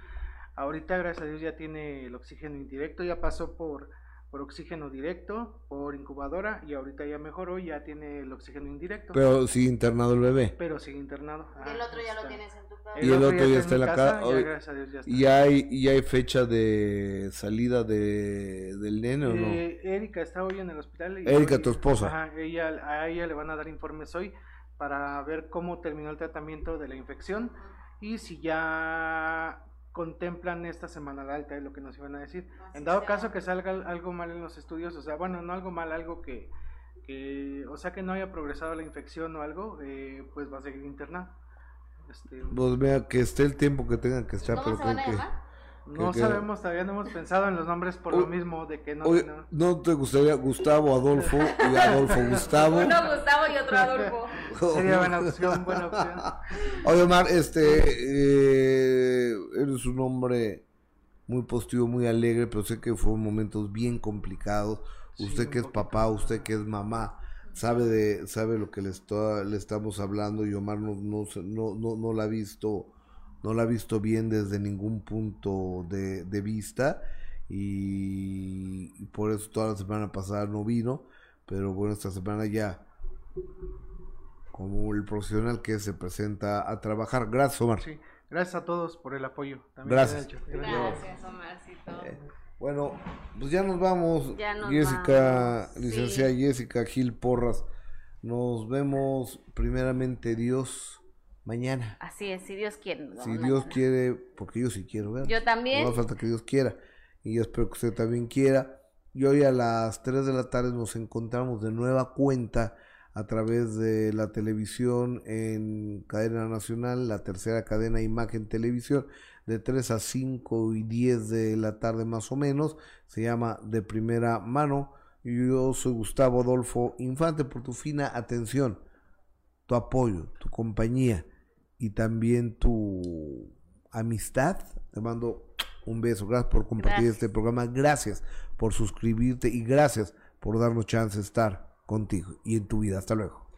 [SPEAKER 14] Ahorita, gracias a Dios, ya tiene el oxígeno indirecto, ya pasó por, por oxígeno directo, por incubadora, y ahorita ya mejoró, ya tiene el oxígeno indirecto.
[SPEAKER 1] Pero sí internado el bebé.
[SPEAKER 14] Pero sigue internado.
[SPEAKER 2] Y el
[SPEAKER 14] Ah,
[SPEAKER 2] otro ya lo
[SPEAKER 14] está.
[SPEAKER 2] tienes en tu casa.
[SPEAKER 1] Y el otro ya está en la
[SPEAKER 14] mi
[SPEAKER 1] casa.
[SPEAKER 14] ya gracias a Dios ya está.
[SPEAKER 1] ¿Y hay, y hay fecha de salida de, del nene o no?
[SPEAKER 14] Eh, Erika está hoy en el hospital. y
[SPEAKER 1] Erika,
[SPEAKER 14] hoy-
[SPEAKER 1] tu esposa.
[SPEAKER 14] Ajá, ella, a ella le van a dar informes hoy para ver cómo terminó el tratamiento de la infección y si ya contemplan esta semana alta, es lo que nos iban a decir. en dado caso que salga algo mal en los estudios, o sea, bueno, no algo mal, algo que, que o sea, que no haya progresado la infección o algo, eh, pues va a seguir internado. Este,
[SPEAKER 1] Pues vea, que esté el tiempo que tengan que estar,
[SPEAKER 2] ¿Cómo
[SPEAKER 1] pero
[SPEAKER 2] se
[SPEAKER 1] que,
[SPEAKER 2] van a
[SPEAKER 1] que-
[SPEAKER 2] llamar?
[SPEAKER 14] No
[SPEAKER 1] que-
[SPEAKER 14] sabemos, todavía no hemos pensado en los nombres por lo mismo de que no...
[SPEAKER 1] Oye,
[SPEAKER 14] no-
[SPEAKER 1] ¿no te gustaría Gustavo Adolfo y Adolfo Gustavo?
[SPEAKER 2] Uno Gustavo y otro Adolfo.
[SPEAKER 14] Sería buena opción, buena opción.
[SPEAKER 1] Oye, Omar, este, eh, eres un hombre muy positivo, muy alegre, pero sé que fueron momentos bien complicados. Usted que es papá, usted que es mamá, sabe de, sabe lo que le está, le estamos hablando y Omar no, no, se- no, no, no la ha visto, no la ha visto bien desde ningún punto de, de vista y, y por eso toda la semana pasada no vino, pero bueno, esta semana ya como el profesional que se presenta a trabajar. Gracias, Omar.
[SPEAKER 14] Sí, gracias a todos por el apoyo. También
[SPEAKER 1] Gracias.
[SPEAKER 2] Gracias, Omarcito.
[SPEAKER 1] Bueno, pues ya nos vamos.
[SPEAKER 2] Ya nos
[SPEAKER 1] Jessica,
[SPEAKER 2] vamos,
[SPEAKER 1] licenciada
[SPEAKER 2] sí.
[SPEAKER 1] Jessica Gil Porras. Nos vemos primeramente Dios mañana.
[SPEAKER 2] Así es, si Dios quiere.
[SPEAKER 1] Si Dios quiere, porque yo sí quiero ver.
[SPEAKER 2] Yo también.
[SPEAKER 1] No hace falta que Dios quiera. Y yo espero que usted también quiera. Y hoy a las 3 de la tarde nos encontramos de nueva cuenta a través de la televisión en cadena nacional, la tercera cadena Imagen Televisión, de 3 a 5 y 10 de la tarde más o menos. Se llama De Primera Mano. Yo soy Gustavo Adolfo Infante por tu fina atención, tu apoyo, tu compañía y también tu amistad. Te mando un beso. Gracias por compartir
[SPEAKER 2] Gracias.
[SPEAKER 1] este programa. Gracias por suscribirte y gracias por darnos chance de estar contigo y en tu vida. Hasta luego.